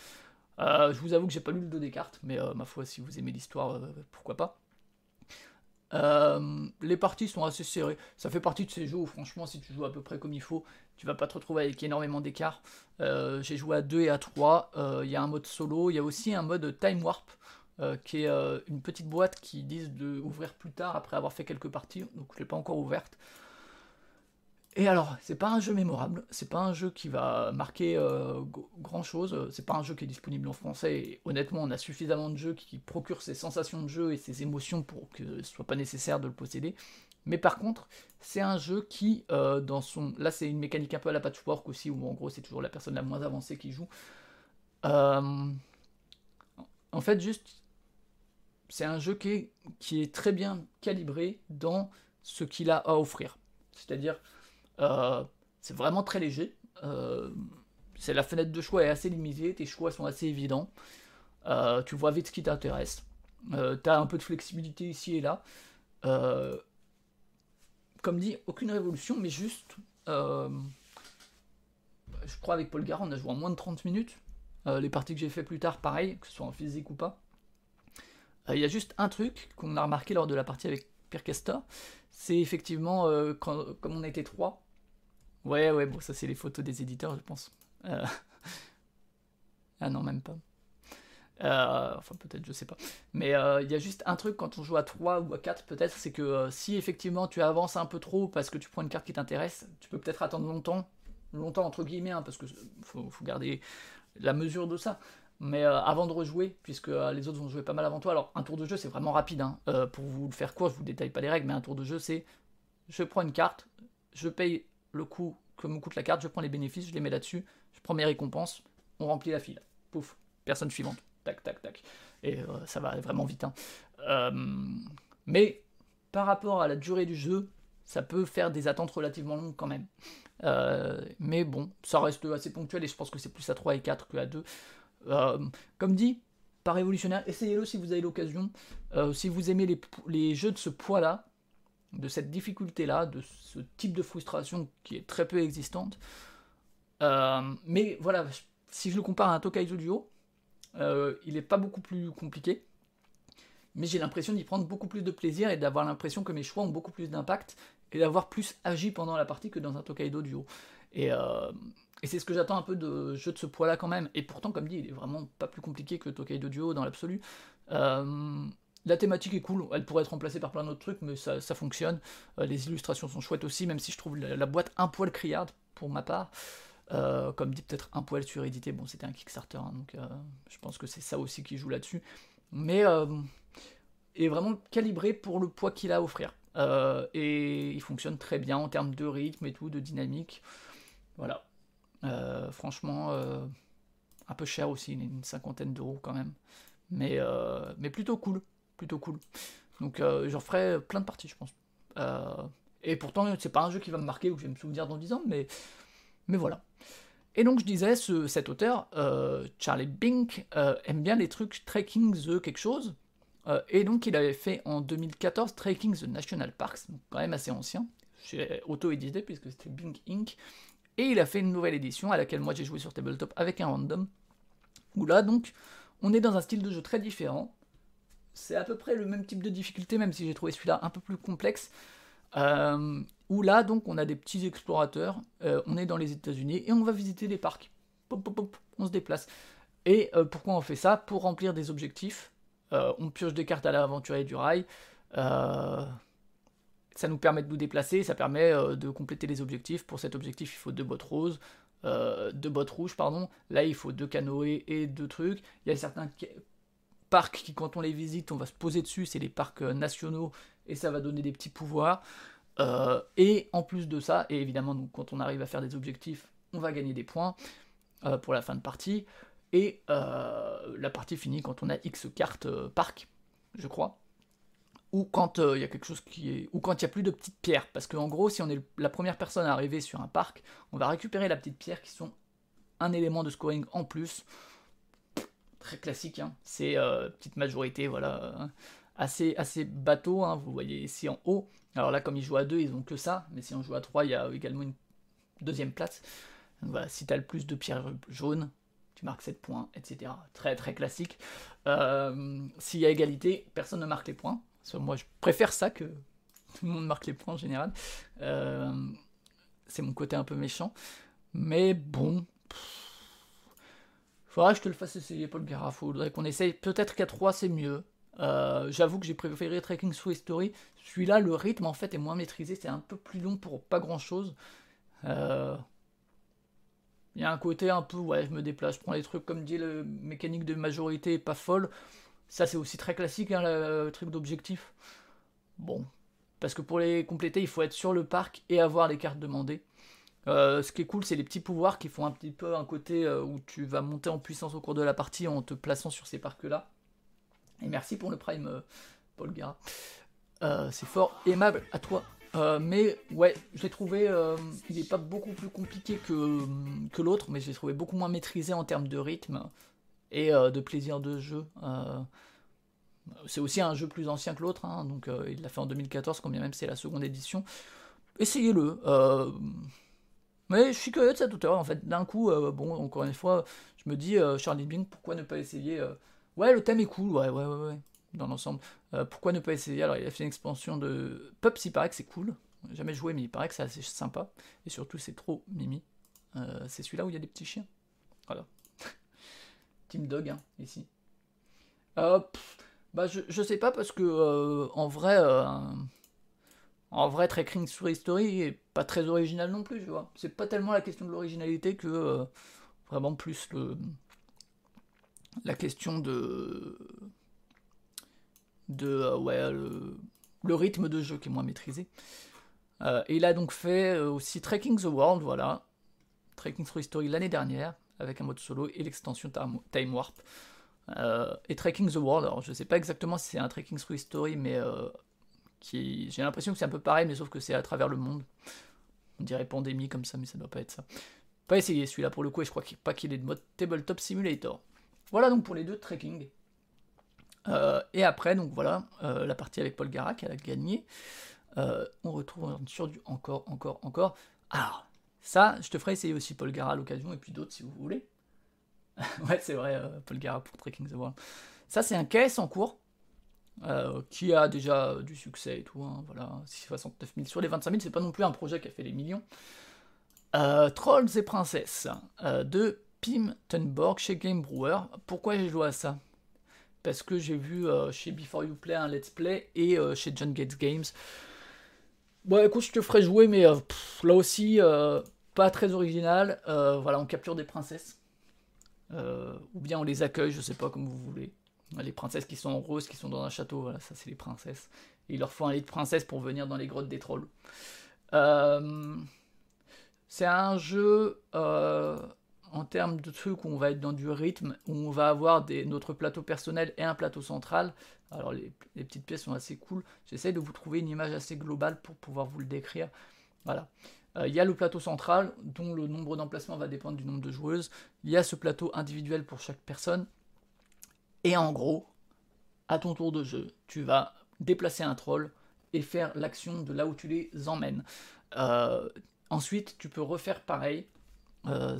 je vous avoue que j'ai pas lu le dos des cartes, mais ma foi, si vous aimez l'histoire, pourquoi pas. Euh, les parties sont assez serrées. Ça fait partie de ces jeux où, franchement, si tu joues à peu près comme il faut, tu vas pas te retrouver avec énormément d'écart. Euh, j'ai joué à 2 et à 3. Euh, il y a un mode solo. Il y a aussi un mode Time Warp, qui est une petite boîte qui disent d'ouvrir plus tard après avoir fait quelques parties. Donc, je l'ai pas encore ouverte. Et alors, c'est pas un jeu mémorable, c'est pas un jeu qui va marquer euh, grand chose, c'est pas un jeu qui est disponible en français, et honnêtement, on a suffisamment de jeux qui procurent ces sensations de jeu et ces émotions pour que ce soit pas nécessaire de le posséder. Mais par contre, c'est un jeu qui, euh, dans son. Là, c'est une mécanique un peu à la patchwork aussi, où en gros, c'est toujours la personne la moins avancée qui joue. Euh, en fait, juste. C'est un jeu qui est, qui est très bien calibré dans ce qu'il a à offrir. C'est-à-dire euh, c'est vraiment très léger. Euh, c'est la fenêtre de choix est assez limitée, tes choix sont assez évidents. Euh, tu vois vite ce qui t'intéresse. tu as un peu de flexibilité ici et là. comme dit, aucune révolution, mais juste. je crois avec Paul Gara, on a joué en moins de 30 minutes. les parties que j'ai fait plus tard, pareil, que ce soit en physique ou pas. Il y a juste un truc qu'on a remarqué lors de la partie avec Pierre Castor, c'est effectivement, comme on été trois, Ouais, ouais, bon, ça c'est les photos des éditeurs, je pense. Euh, [laughs] ah non, même pas. Euh, enfin, peut-être, je sais pas. Mais euh, il y a juste un truc quand on joue à 3 ou à 4, peut-être, c'est que si effectivement tu avances un peu trop parce que tu prends une carte qui t'intéresse, tu peux peut-être attendre longtemps, longtemps entre guillemets, hein, parce que faut, faut, garder la mesure de ça. Mais avant de rejouer, puisque les autres vont jouer pas mal avant toi, alors un tour de jeu c'est vraiment rapide, hein. pour vous le faire court, je vous détaille pas les règles, mais un tour de jeu c'est je prends une carte, je paye le coût que me coûte la carte, je prends les bénéfices, je les mets là-dessus, je prends mes récompenses, on remplit la file. Pouf, personne suivante. Tac, tac, tac. Et euh, ça va vraiment vite. Hein. Euh, mais par rapport à la durée du jeu, ça peut faire des attentes relativement longues quand même. Euh, mais bon, ça reste assez ponctuel et je pense que c'est plus à 3 et 4 que à 2. comme dit, pas révolutionnaire, essayez-le si vous avez l'occasion. si vous aimez les, les, jeux de ce poids-là, de cette difficulté-là, de ce type de frustration qui est très peu existante. Euh, mais voilà, si je le compare à un Tokaido Duo, euh, il n'est pas beaucoup plus compliqué, mais j'ai l'impression d'y prendre beaucoup plus de plaisir et d'avoir l'impression que mes choix ont beaucoup plus d'impact et d'avoir plus agi pendant la partie que dans un Tokaido Duo. Et, euh, c'est ce que j'attends un peu de jeux de ce poids-là quand même. Et pourtant, comme dit, il est vraiment pas plus compliqué que Tokaido Duo dans l'absolu. La thématique est cool, elle pourrait être remplacée par plein d'autres trucs, mais ça, fonctionne. Euh, les illustrations sont chouettes aussi, même si je trouve la, boîte un poil criarde pour ma part. Euh, comme dit peut-être un poil surédité, bon c'était un Kickstarter, hein, donc je pense que c'est ça aussi qui joue là-dessus. Mais est vraiment calibré pour le poids qu'il a à offrir. et il fonctionne très bien en termes de rythme et tout, de dynamique. Voilà. Euh, franchement, euh, un peu cher aussi, une cinquantaine d'euros quand même. Euh, mais plutôt cool. Plutôt cool. Donc j'en ferai plein de parties, je pense. et pourtant, c'est pas un jeu qui va me marquer ou que je vais me souvenir dans 10 ans, mais, mais voilà. Et donc je disais, ce, cet auteur, Charlie Bink, aime bien les trucs Trekking the quelque chose. et donc il avait fait en 2014 Trekking the National Parks, donc quand même assez ancien. Auto-édité puisque c'était Bink Inc. Et il a fait une nouvelle édition à laquelle moi j'ai joué sur tabletop avec un random. Où là donc on est dans un style de jeu très différent. C'est à peu près le même type de difficulté, même si j'ai trouvé celui-là un peu plus complexe. Euh, où là donc on a des petits explorateurs, euh, on est dans les États-Unis et on va visiter des parcs. Pop, pop, pop, on se déplace. Et euh, pourquoi on fait ça? Pour remplir des objectifs. on pioche des cartes à l'aventurier du rail ça nous permet de nous déplacer, ça permet de compléter les objectifs. Pour cet objectif, il faut deux bottes roses, deux bottes rouges, pardon. Là, il faut deux canoës et deux trucs. Il y a certains qui, quand on les visite, on va se poser dessus, c'est les parcs euh, nationaux, et ça va donner des petits pouvoirs. et en plus de ça, et évidemment, quand on arrive à faire des objectifs, on va gagner des points pour la fin de partie. Et la partie finit quand on a X cartes parc, je crois ou quand euh, il y a quelque chose qui est ou quand il y a plus de petites pierres parce qu'en gros si on est la première personne à arriver sur un parc on va récupérer la petite pierre qui sont un élément de scoring en plus très classique hein. c'est euh, petite majorité voilà hein. assez assez bateau hein. vous voyez ici en haut alors là comme ils jouent à deux ils ont que ça mais si on joue à trois il y a également une deuxième place voilà si tu le plus de pierres jaunes tu marques 7 points, etc. Très très classique. Euh, s'il y a égalité, personne ne marque les points moi, je préfère ça que [laughs] tout le monde marque les points en général. Euh, c'est mon côté un peu méchant. Mais bon. Faudra que je te le fasse essayer, Paul Il Faudrait qu'on essaye. Peut-être qu'à 3, c'est mieux. Euh, j'avoue que j'ai préféré Trekking Through History. Celui-là, le rythme en fait est moins maîtrisé. C'est un peu plus long pour pas grand chose. Euh, il y a un côté un peu, ouais, je me déplace, je prends les trucs comme dit le mécanique de majorité pas folle. Ça, c'est aussi très classique, hein, le, truc d'objectif. Bon. Parce que pour les compléter, il faut être sur le parc et avoir les cartes demandées. Euh, ce qui est cool, c'est les petits pouvoirs qui font un petit peu un côté euh, où tu vas monter en puissance au cours de la partie en te plaçant sur ces parcs-là. Et merci pour le prime, euh, Paul Gara. c'est fort aimable à toi. mais ouais, je l'ai trouvé, il n'est pas beaucoup plus compliqué que, l'autre, mais je l'ai trouvé beaucoup moins maîtrisé en termes de rythme et de plaisir de jeu. C'est aussi un jeu plus ancien que l'autre, hein, donc il l'a fait en 2014, combien même c'est la seconde édition. Essayez-le. Mais je suis curieux de cet auteur, en fait. D'un coup, bon, encore une fois, je me dis, Charlie Bing, pourquoi ne pas essayer Ouais, le thème est cool, ouais, ouais, ouais, ouais dans l'ensemble. pourquoi ne pas essayer? Alors, il a fait une expansion de Pups, il paraît que c'est cool. Jamais joué, mais il paraît que c'est assez sympa. Et surtout, c'est trop mimi. c'est celui-là où il y a des petits chiens. Voilà. [laughs] Team Dog, hein, ici. Euh, bah, je, je, sais pas parce que euh, en vrai, euh, en vrai, Trekking sur History est pas très original non plus, tu vois. C'est pas tellement la question de l'originalité que vraiment plus le la question de de ouais le, rythme de jeu qui est moins maîtrisé. et il a donc fait aussi Trekking the World, voilà. Trekking Through History l'année dernière avec un mode solo et l'extension Time Warp. Euh, et Trekking the World, alors je sais pas exactement si c'est un Trekking Through History, mais euh, j'ai l'impression que c'est un peu pareil, mais sauf que c'est à travers le monde. On dirait pandémie comme ça, mais ça doit pas être ça. Pas essayer celui-là pour le coup, et je crois pas qu'il est de mode Tabletop Simulator. Voilà donc pour les deux trekking. Euh, et après, donc voilà, la partie avec Paul Garak, elle a gagné. on retrouve sur du encore, encore, encore. Alors, ça, je te ferai essayer aussi Paul Gara à l'occasion, et puis d'autres si vous voulez. [laughs] ouais, c'est vrai, Paul Gara pour Trekking the World. Ça, c'est un caisse en cours. Qui a déjà du succès et tout, hein, voilà, 69 000 sur les 25 000, c'est pas non plus un projet qui a fait les millions. Trolls et Princesses de Pim Tenborg chez Game Brewer. Pourquoi j'ai joué à ça? Parce que j'ai vu euh, chez Before You Play un let's play et euh, chez John Gates Games. Bon écoute, je te ferai jouer, mais euh, là aussi, pas très original. voilà, on capture des princesses. ou bien on les accueille, je sais pas comme vous voulez. Les princesses qui sont en rose, qui sont dans un château, voilà, ça c'est les princesses. Il leur faut un lit de princesse pour venir dans les grottes des trolls. c'est un jeu en termes de trucs où on va être dans du rythme, où on va avoir notre plateau personnel et un plateau central. Alors les, petites pièces sont assez cool. J'essaie de vous trouver une image assez globale pour pouvoir vous le décrire. Voilà. Euh, il y a le plateau central dont le nombre d'emplacements va dépendre du nombre de joueuses. Il y a ce plateau individuel pour chaque personne. Et en gros, à ton tour de jeu, tu vas déplacer un troll et faire l'action de là où tu les emmènes. Euh, ensuite, tu peux refaire pareil. Euh,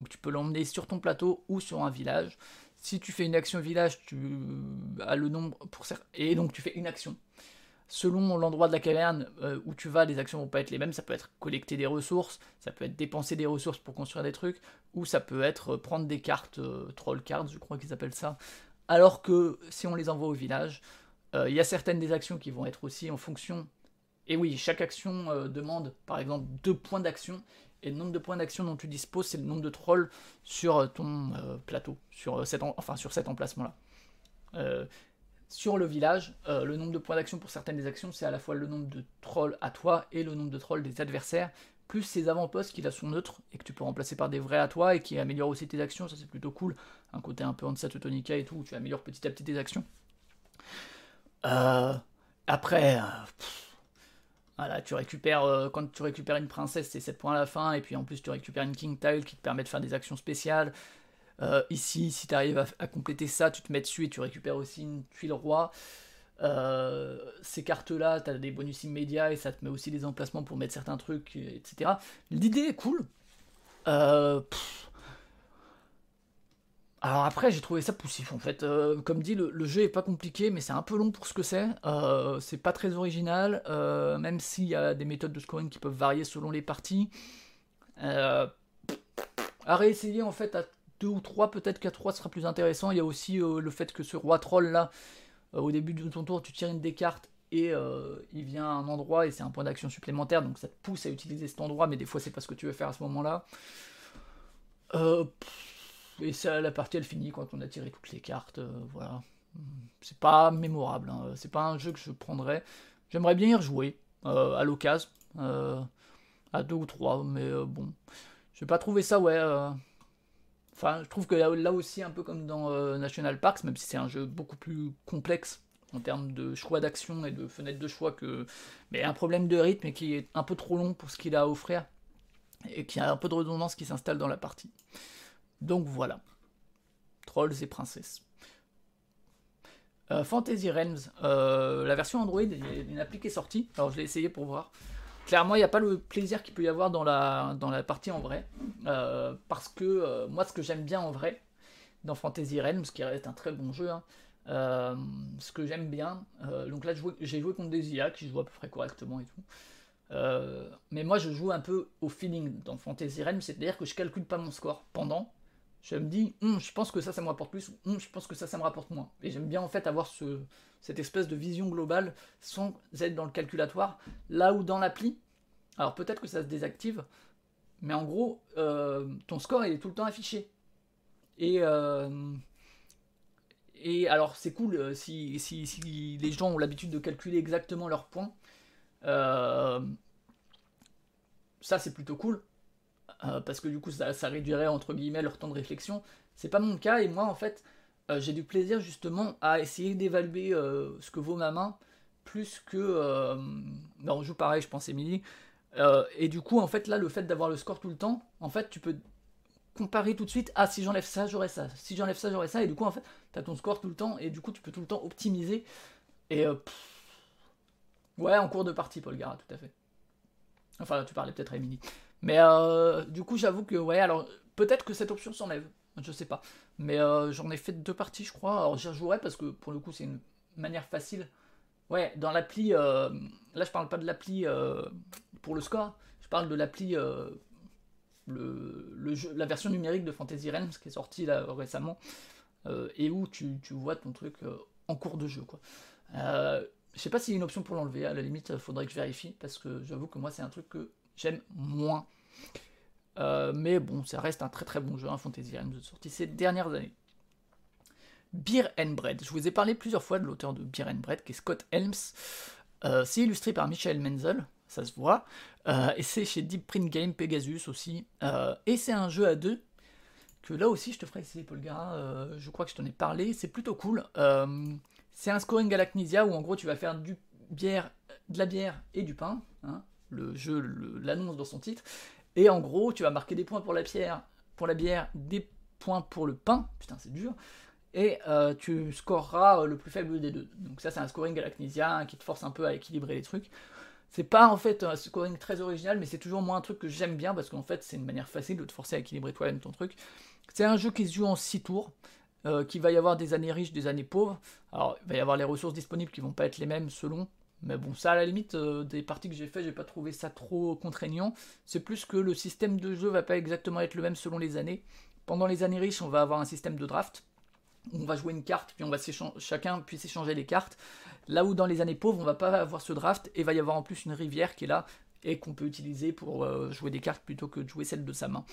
donc tu peux l'emmener sur ton plateau ou sur un village. Si tu fais une action village, tu as le nombre pour et donc tu fais une action. Selon l'endroit de la caverne euh, où tu vas, les actions vont pas être les mêmes. Ça peut être collecter des ressources, ça peut être dépenser des ressources pour construire des trucs, ou ça peut être prendre des cartes, troll cards, je crois qu'ils appellent ça. Alors que si on les envoie au village, euh, il y a certaines des actions qui vont être aussi en fonction. Et oui, chaque action demande par exemple deux points d'action, et le nombre de points d'action dont tu disposes, c'est le nombre de trolls sur euh, ton euh, plateau, sur, euh, cet enfin, sur cet emplacement-là. sur le village, le nombre de points d'action pour certaines des actions, c'est à la fois le nombre de trolls à toi et le nombre de trolls des adversaires, plus ses avant-postes qui là sont neutres et que tu peux remplacer par des vrais à toi et qui améliorent aussi tes actions, ça c'est plutôt cool. Un côté un peu Hansa Teutonica et tout, où tu améliores petit à petit tes actions. après, voilà, tu récupères, euh, quand tu récupères une princesse, c'est 7 points à la fin, et puis en plus tu récupères une King Tile qui te permet de faire des actions spéciales. Euh, ici, si tu arrives à, compléter ça, tu te mets dessus et tu récupères aussi une tuile roi. Euh, ces cartes-là, tu as des bonus immédiats et ça te met aussi des emplacements pour mettre certains trucs, etc. L'idée est cool. Alors après, j'ai trouvé ça poussif en fait. Euh, comme dit, le, jeu est pas compliqué, mais c'est un peu long pour ce que c'est. Euh, c'est pas très original, euh, même s'il y a des méthodes de scoring qui peuvent varier selon les parties. à réessayer en fait à 2 ou 3, peut-être qu'à 3 sera plus intéressant. Il y a aussi le fait que ce roi troll là, au début de ton tour, tu tires une des cartes et il vient à un endroit et c'est un point d'action supplémentaire, donc ça te pousse à utiliser cet endroit, mais des fois c'est pas ce que tu veux faire à ce moment-là. Euh, et ça, la partie elle finit quand on a tiré toutes les cartes, euh, voilà. C'est pas mémorable, hein. c'est pas un jeu que je prendrais. J'aimerais bien y rejouer euh, à l'occasion, euh, à deux ou trois, mais bon, j'ai pas trouvé ça, ouais. Enfin, je trouve que là aussi, un peu comme dans National Parks, même si c'est un jeu beaucoup plus complexe en termes de choix d'action et de fenêtre de choix, que... mais un problème de rythme et qui est un peu trop long pour ce qu'il a à offrir, et qui a un peu de redondance qui s'installe dans la partie. Donc voilà. Trolls et princesses. Euh, Fantasy Realms, euh, la version Android, il y a une appli qui est sortie. Alors je l'ai essayé pour voir. Clairement, il n'y a pas le plaisir qu'il peut y avoir dans la, dans la partie en vrai. Euh, parce que moi, ce que j'aime bien en vrai, dans Fantasy Realms, qui reste un très bon jeu, hein, ce que j'aime bien, donc là j'ai joué contre des IA qui jouent à peu près correctement et tout. mais moi je joue un peu au feeling dans Fantasy Realms, c'est-à-dire que je calcule pas mon score pendant, je me dis, hum, je pense que ça, ça me rapporte plus, hum, je pense que ça, ça me rapporte moins. Et j'aime bien en fait avoir ce, cette espèce de vision globale sans être dans le calculatoire, là où dans l'appli, alors peut-être que ça se désactive, mais en gros, euh, ton score il est tout le temps affiché. Et, euh, alors c'est cool euh, si, les gens ont l'habitude de calculer exactement leurs points. ça c'est plutôt cool. Euh, parce que du coup ça, réduirait entre guillemets leur temps de réflexion. C'est pas mon cas et moi en fait euh, j'ai du plaisir justement à essayer d'évaluer euh, ce que vaut ma main plus que ben, on joue pareil je pense Emily et du coup en fait là le fait d'avoir le score tout le temps en fait tu peux comparer tout de suite ah si j'enlève ça j'aurai ça si j'enlève ça j'aurai ça et du coup en fait tu as ton score tout le temps et du coup tu peux tout le temps optimiser et Ouais, en cours de partie, Paul Gara, tout à fait. Enfin, tu parlais peut-être à Emily. Mais euh, du coup, j'avoue que, ouais, alors peut-être que cette option s'enlève. Je sais pas. Mais euh, j'en ai fait deux parties, je crois. Alors j'y rejouerai parce que pour le coup, c'est une manière facile. Ouais, dans l'appli. là, je parle pas de l'appli pour le score. Je parle de l'appli. Le, le la version numérique de Fantasy Realms qui est sortie là récemment. et où tu, tu, vois ton truc en cours de jeu, quoi. Je sais pas s'il y a une option pour l'enlever, à la limite, faudrait que je vérifie, parce que j'avoue que moi, c'est un truc que j'aime moins. Euh, mais bon, ça reste un très très bon jeu, un Fantasy Realms sorti ces dernières années. Beer and Bread. Je vous ai parlé plusieurs fois de l'auteur de Beer and Bread, qui est Scott Helms. Euh, c'est illustré par Michael Menzel, ça se voit. Euh, et c'est chez Deep Print Game, Pegasus aussi. et c'est un jeu à deux, que là aussi je te ferai essayer, Paul Gara. je crois que je t'en ai parlé, c'est plutôt cool. C'est un scoring Galacnisia où en gros tu vas faire du bière, de la bière et du pain. Hein. Le jeu l'annonce dans son titre. Et en gros, tu vas marquer des points pour la bière, pour la bière, des points pour le pain. Putain, c'est dur. Et euh, tu scoreras euh, le plus faible des deux. Donc ça, c'est un scoring Galacnisia qui te force un peu à équilibrer les trucs. C'est pas en fait un scoring très original, mais c'est toujours moi un truc que j'aime bien parce qu'en fait, c'est une manière facile de te forcer à équilibrer toi-même ton truc. C'est un jeu qui se joue en 6 tours. Euh, qu'il va y avoir des années riches, des années pauvres. Alors, il va y avoir les ressources disponibles qui vont pas être les mêmes selon. Mais bon, ça, à la limite, euh, des parties que j'ai fait, j'ai pas trouvé ça trop contraignant. C'est plus que le système de jeu va pas exactement être le même selon les années. Pendant les années riches, on va avoir un système de draft. On va jouer une carte, puis on va chacun puisse échanger les cartes. Là où dans les années pauvres, on va pas avoir ce draft, et va y avoir en plus une rivière qui est là, et qu'on peut utiliser pour euh, jouer des cartes plutôt que de jouer celle de sa main.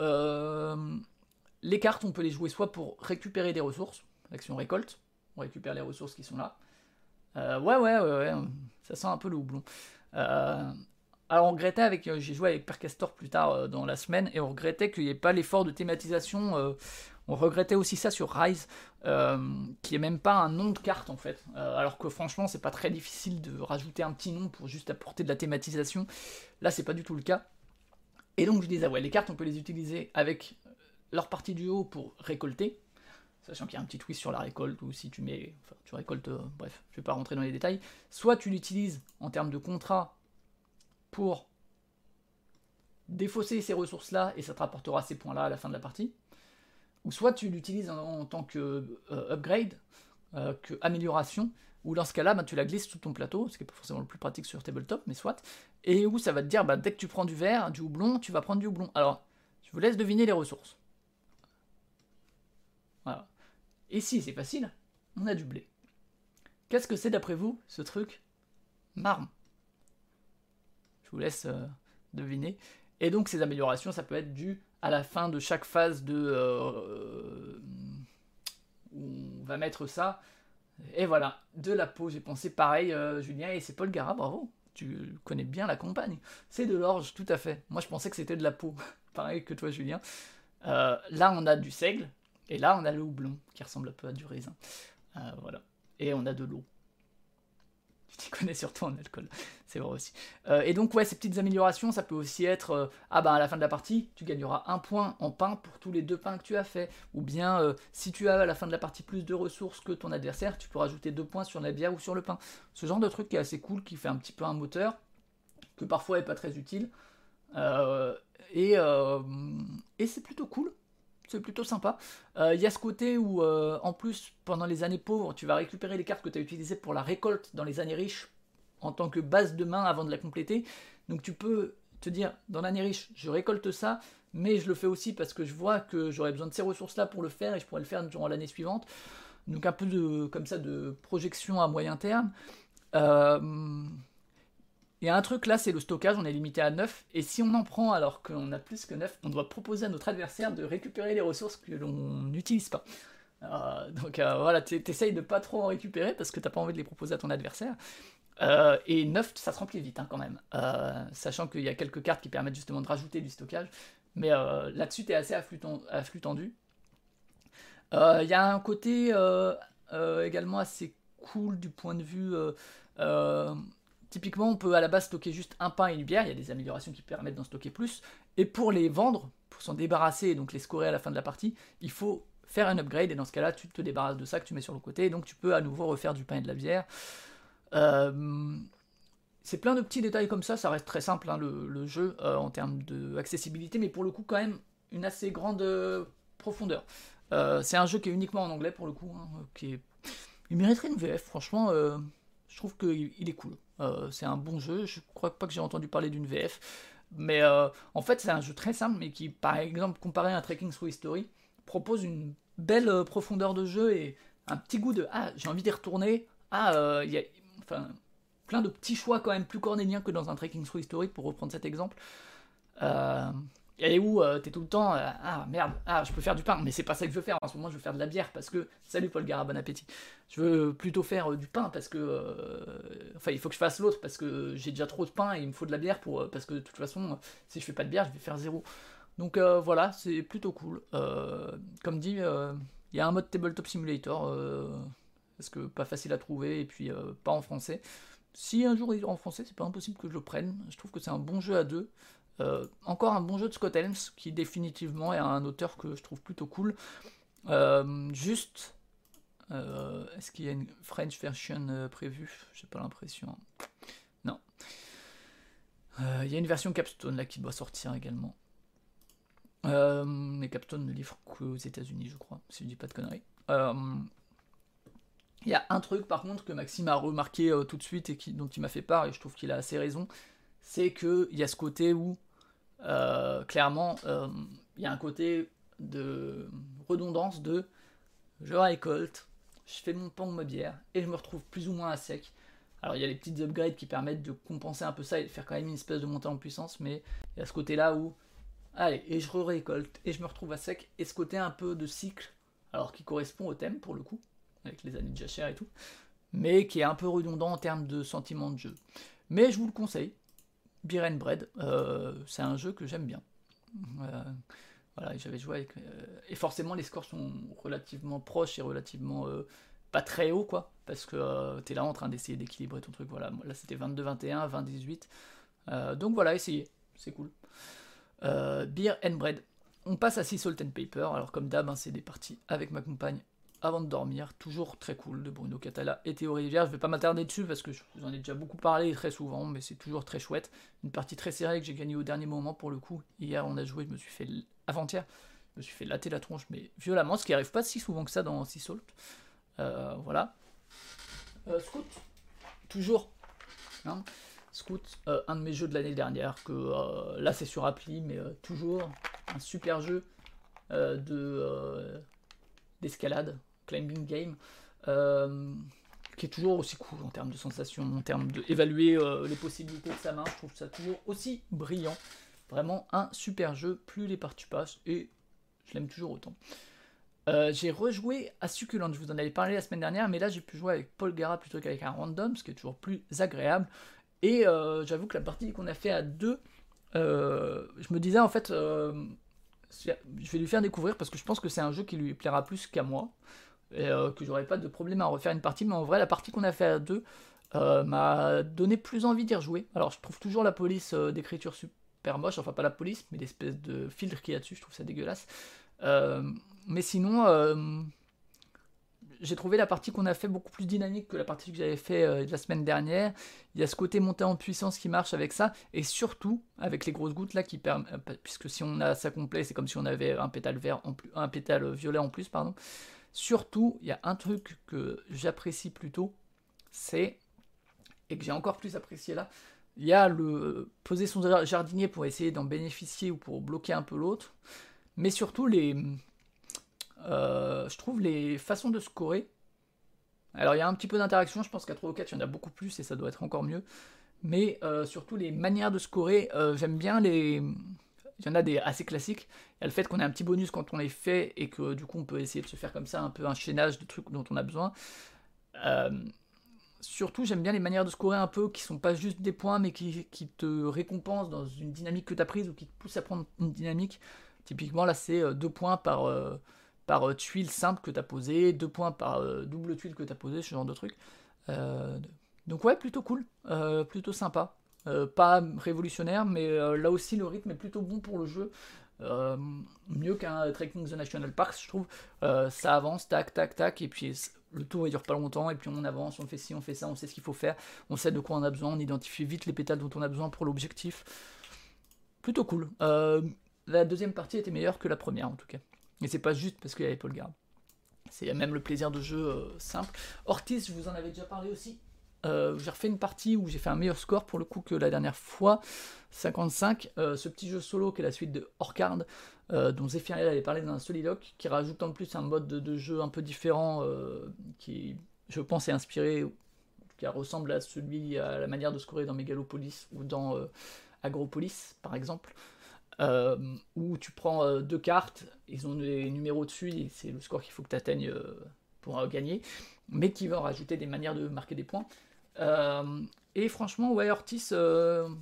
Euh, les cartes, on peut les jouer soit pour récupérer des ressources, l'action récolte, on récupère les ressources qui sont là. Euh, ouais, ouais, ouais, ouais, ça sent un peu le houblon. Euh, alors on regrettait avec, euh, j'ai joué avec Percastor plus tard dans la semaine, et on regrettait qu'il n'y ait pas l'effort de thématisation. on regrettait aussi ça sur Rise, qui est même pas un nom de carte en fait. alors que franchement, c'est pas très difficile de rajouter un petit nom pour juste apporter de la thématisation. Là, c'est pas du tout le cas. Et donc je disais, ouais, les cartes, on peut les utiliser avec leur partie du haut pour récolter, sachant qu'il y a un petit twist sur la récolte, ou si tu mets, enfin, tu récoltes, euh, bref, je vais pas rentrer dans les détails, soit tu l'utilises en termes de contrat pour défausser ces ressources-là, et ça te rapportera ces points-là à la fin de la partie, ou soit tu l'utilises en, tant que euh, upgrade, euh, que amélioration, ou dans ce cas-là, bah, tu la glisses sous ton plateau, ce qui n'est pas forcément le plus pratique sur tabletop, mais soit, et où ça va te dire, bah, dès que tu prends du verre, du houblon, tu vas prendre du houblon. Alors, je vous laisse deviner les ressources. Voilà. Et si c'est facile, on a du blé. Qu'est-ce que c'est d'après vous, ce truc Marne. Je vous laisse euh, deviner. Et donc ces améliorations, ça peut être dû à la fin de chaque phase de... Euh, on va mettre ça. Et voilà, de la peau, j'ai pensé pareil, euh, Julien, et c'est Paul Gara, bravo. Tu connais bien la campagne. C'est de l'orge, tout à fait. Moi, je pensais que c'était de la peau. [laughs] pareil que toi, Julien. là, on a du seigle, et là, on a le houblon, qui ressemble un peu à du raisin. Euh, voilà. Et on a de l'eau. [laughs] Tu t'y connais surtout en alcool, [laughs] c'est vrai aussi. Euh, et donc, ouais, ces petites améliorations, ça peut aussi être euh, ah bah à la fin de la partie, tu gagneras un point en pain pour tous les deux pains que tu as fait. Ou bien, si tu as à la fin de la partie plus de ressources que ton adversaire, tu peux rajouter deux points sur la bière ou sur le pain. Ce genre de truc qui est assez cool, qui fait un petit peu un moteur, que parfois est pas très utile. et c'est plutôt cool c'est plutôt sympa. Il euh, y a ce côté où, euh, en plus, pendant les années pauvres, tu vas récupérer les cartes que tu as utilisées pour la récolte dans les années riches en tant que base de main avant de la compléter. Donc tu peux te dire, dans l'année riche, je récolte ça, mais je le fais aussi parce que je vois que j'aurais besoin de ces ressources-là pour le faire et je pourrais le faire durant l'année suivante. Donc un peu de, comme ça de projection à moyen terme. Euh, il y a un truc là, c'est le stockage, on est limité à 9, et si on en prend alors qu'on a plus que 9, on doit proposer à notre adversaire de récupérer les ressources que l'on n'utilise pas. Euh, donc euh, voilà, tu essayes de pas trop en récupérer parce que t'as pas envie de les proposer à ton adversaire. Euh, et 9, ça se remplit vite hein, quand même, sachant qu'il y a quelques cartes qui permettent justement de rajouter du stockage. Mais là-dessus, tu es assez à flux, tendu. Il y a un côté également assez cool du point de vue Typiquement, on peut à la base stocker juste un pain et une bière, il y a des améliorations qui permettent d'en stocker plus. Et pour les vendre, pour s'en débarrasser et donc les scorer à la fin de la partie, il faut faire un upgrade et dans ce cas-là, tu te débarrasses de ça que tu mets sur le côté et donc tu peux à nouveau refaire du pain et de la bière. c'est plein de petits détails comme ça, ça reste très simple hein, le, jeu en termes d'accessibilité, mais pour le coup quand même une assez grande profondeur. c'est un jeu qui est uniquement en anglais pour le coup, hein, qui est... il mériterait une VF, franchement, je trouve qu'il est cool. C'est un bon jeu, je crois pas que j'ai entendu parler d'une VF, mais en fait c'est un jeu très simple, mais qui par exemple comparé à un Trekking Through History, propose une belle euh, profondeur de jeu et un petit goût de ah j'ai envie d'y retourner. Ah euh, il y a enfin plein de petits choix quand même plus cornéliens que dans un Trekking Through historique pour reprendre cet exemple. Euh, et où tu t'es tout le temps ah merde ah je peux faire du pain mais c'est pas ça que je veux faire en ce moment je veux faire de la bière parce que salut Paul Gara bon appétit je veux plutôt faire du pain parce que enfin il faut que je fasse l'autre parce que j'ai déjà trop de pain et il me faut de la bière pour parce que de toute façon si je fais pas de bière je vais faire zéro donc euh, voilà, c'est plutôt cool. Euh, comme dit, euh, il y a un mode Tabletop Simulator, parce que pas facile à trouver, et puis pas en français. Si un jour il est en français, c'est pas impossible que je le prenne. Je trouve que c'est un bon jeu à deux. Encore un bon jeu de Scott Helms, qui définitivement est un auteur que je trouve plutôt cool. juste, est-ce qu'il y a une French version prévue? J'ai pas l'impression. Non. Il y a une version capstone là qui doit sortir également. Euh, mais Capstone ne livre qu'aux États-Unis, je crois, si je dis pas de conneries. Euh, il y a un truc par contre que Maxime a remarqué euh, tout de suite et dont il m'a fait part, et je trouve qu'il a assez raison, c'est qu'il y a ce côté où, clairement, il y a un côté de redondance de je récolte, je fais mon pain ou ma bière, et je me retrouve plus ou moins à sec. Alors il y a les petites upgrades qui permettent de compenser un peu ça et de faire quand même une espèce de montée en puissance, mais il y a ce côté-là où Allez, et je récolte, et je me retrouve à sec, et ce côté un peu de cycle, alors qui correspond au thème pour le coup, avec les années de jachère et tout, mais qui est un peu redondant en termes de sentiment de jeu. Mais je vous le conseille, Beer and Bread, euh, c'est un jeu que j'aime bien. Euh, voilà, j'avais joué avec. Euh, et forcément, les scores sont relativement proches et relativement pas très hauts, quoi, parce que t'es là en train d'essayer d'équilibrer ton truc. Voilà, là c'était 22-21, 20-18. donc voilà, essayez, c'est cool. Beer and Bread. On passe à Sea Salt and Paper. Alors, comme d'hab, hein, c'est des parties avec ma compagne avant de dormir. Toujours très cool de Bruno Catala et Théo Rivière. Je vais pas m'attarder dessus parce que je vous en ai déjà beaucoup parlé très souvent, mais c'est toujours très chouette. Une partie très serrée que j'ai gagnée au dernier moment pour le coup. Hier, on a joué, je me suis fait avant-hier, je me suis fait latter la tronche, mais violemment, ce qui arrive pas si souvent que ça dans Sea Salt. Euh, voilà. Euh, Scout, toujours. Hein. Scout, euh, un de mes jeux de l'année dernière, que euh, là c'est sur appli, mais euh, toujours un super jeu de d'escalade, climbing game, qui est toujours aussi cool en termes de sensations, en termes d'évaluer les possibilités que ça marche, je trouve ça toujours aussi brillant. Vraiment un super jeu, plus les parties passent, et je l'aime toujours autant. j'ai rejoué à Succulent, je vous en avais parlé la semaine dernière, mais là j'ai pu jouer avec Paul Gara plutôt qu'avec un random, ce qui est toujours plus agréable. Et euh, j'avoue que la partie qu'on a fait à deux, euh, je me disais en fait, euh, je vais lui faire découvrir parce que je pense que c'est un jeu qui lui plaira plus qu'à moi. Et que j'aurais pas de problème à refaire une partie, mais en vrai, la partie qu'on a fait à deux m'a donné plus envie d'y rejouer. Alors, je trouve toujours la police d'écriture super moche, enfin pas la police, mais l'espèce de filtre qu'il y a dessus, je trouve ça dégueulasse. mais sinon, j'ai trouvé la partie qu'on a fait beaucoup plus dynamique que la partie que j'avais fait euh, la semaine dernière. Il y a ce côté monté en puissance qui marche avec ça, et surtout avec les grosses gouttes là qui euh, puisque si on a ça complet, c'est comme si on avait un pétale vert en plus, un pétale violet en plus, pardon. Surtout, il y a un truc que j'apprécie plutôt, c'est et que j'ai encore plus apprécié là. Il y a le poser son jardinier pour essayer d'en bénéficier ou pour bloquer un peu l'autre, mais surtout les euh, je trouve les façons de scorer. Alors il y a un petit peu d'interaction, je pense qu'à 3 ou 4 il y en a beaucoup plus et ça doit être encore mieux. Mais euh, surtout les manières de scorer, euh, j'aime bien les. Il y en a des assez classiques. Il y a le fait qu'on ait un petit bonus quand on les fait et que du coup on peut essayer de se faire comme ça un peu un chaînage de trucs dont on a besoin. surtout j'aime bien les manières de scorer un peu qui sont pas juste des points mais qui, qui te récompensent dans une dynamique que tu as prise ou qui te poussent à prendre une dynamique. Typiquement là c'est deux points par par euh, tuile simple que tu as posé, deux points par euh, double tuile que tu as posé, ce genre de truc. Euh, donc ouais, plutôt cool, plutôt sympa. Pas révolutionnaire, mais là aussi le rythme est plutôt bon pour le jeu. mieux qu'un Trekking the National Parks, je trouve. ça avance, tac, tac, tac, et puis le tour il dure pas longtemps et puis on avance, on fait ci, on fait ça, on sait ce qu'il faut faire, on sait de quoi on a besoin, on identifie vite les pétales dont on a besoin pour l'objectif. Plutôt cool. Euh, la deuxième partie était meilleure que la première en tout cas. Et c'est pas juste parce qu'il y avait Paul Garde. C'est même le plaisir de jeu euh, simple. Ortiz, je vous en avais déjà parlé aussi? Euh, j'ai refait une partie où j'ai fait un meilleur score pour le coup que la dernière fois, 55. ce petit jeu solo qui est la suite de Orcard, dont Zephyriel avait parlé dans un soliloque, qui rajoute en plus un mode de, jeu un peu différent, qui je pense est inspiré, qui ressemble à celui, à la manière de scorer dans Megalopolis ou dans Agropolis par exemple. Euh, où tu prends euh, deux cartes, ils ont des numéros dessus, et c'est le score qu'il faut que tu atteignes euh, pour gagner, mais qui va rajouter des manières de marquer des points. Et franchement, ouais, Ortiz,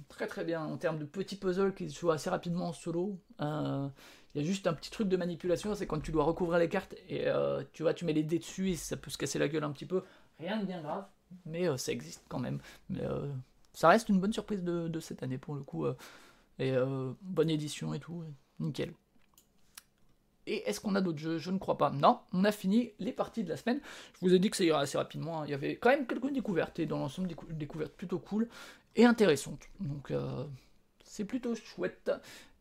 très très bien en termes de petits puzzles qui se jouent assez rapidement en solo. Il y a juste un petit truc de manipulation, c'est quand tu dois recouvrir les cartes et tu vois, tu mets les dés dessus et ça peut se casser la gueule un petit peu. Rien de bien grave, mais ça existe quand même. Ça reste une bonne surprise de, de cette année pour le coup. Et euh, bonne édition et tout, nickel. Et est-ce qu'on a d'autres jeux? Je ne crois pas. Non, on a fini les parties de la semaine. Je vous ai dit que ça ira assez rapidement. Hein. Il y avait quand même quelques découvertes, et dans l'ensemble, des découvertes plutôt cool et intéressantes. Donc, euh, c'est plutôt chouette.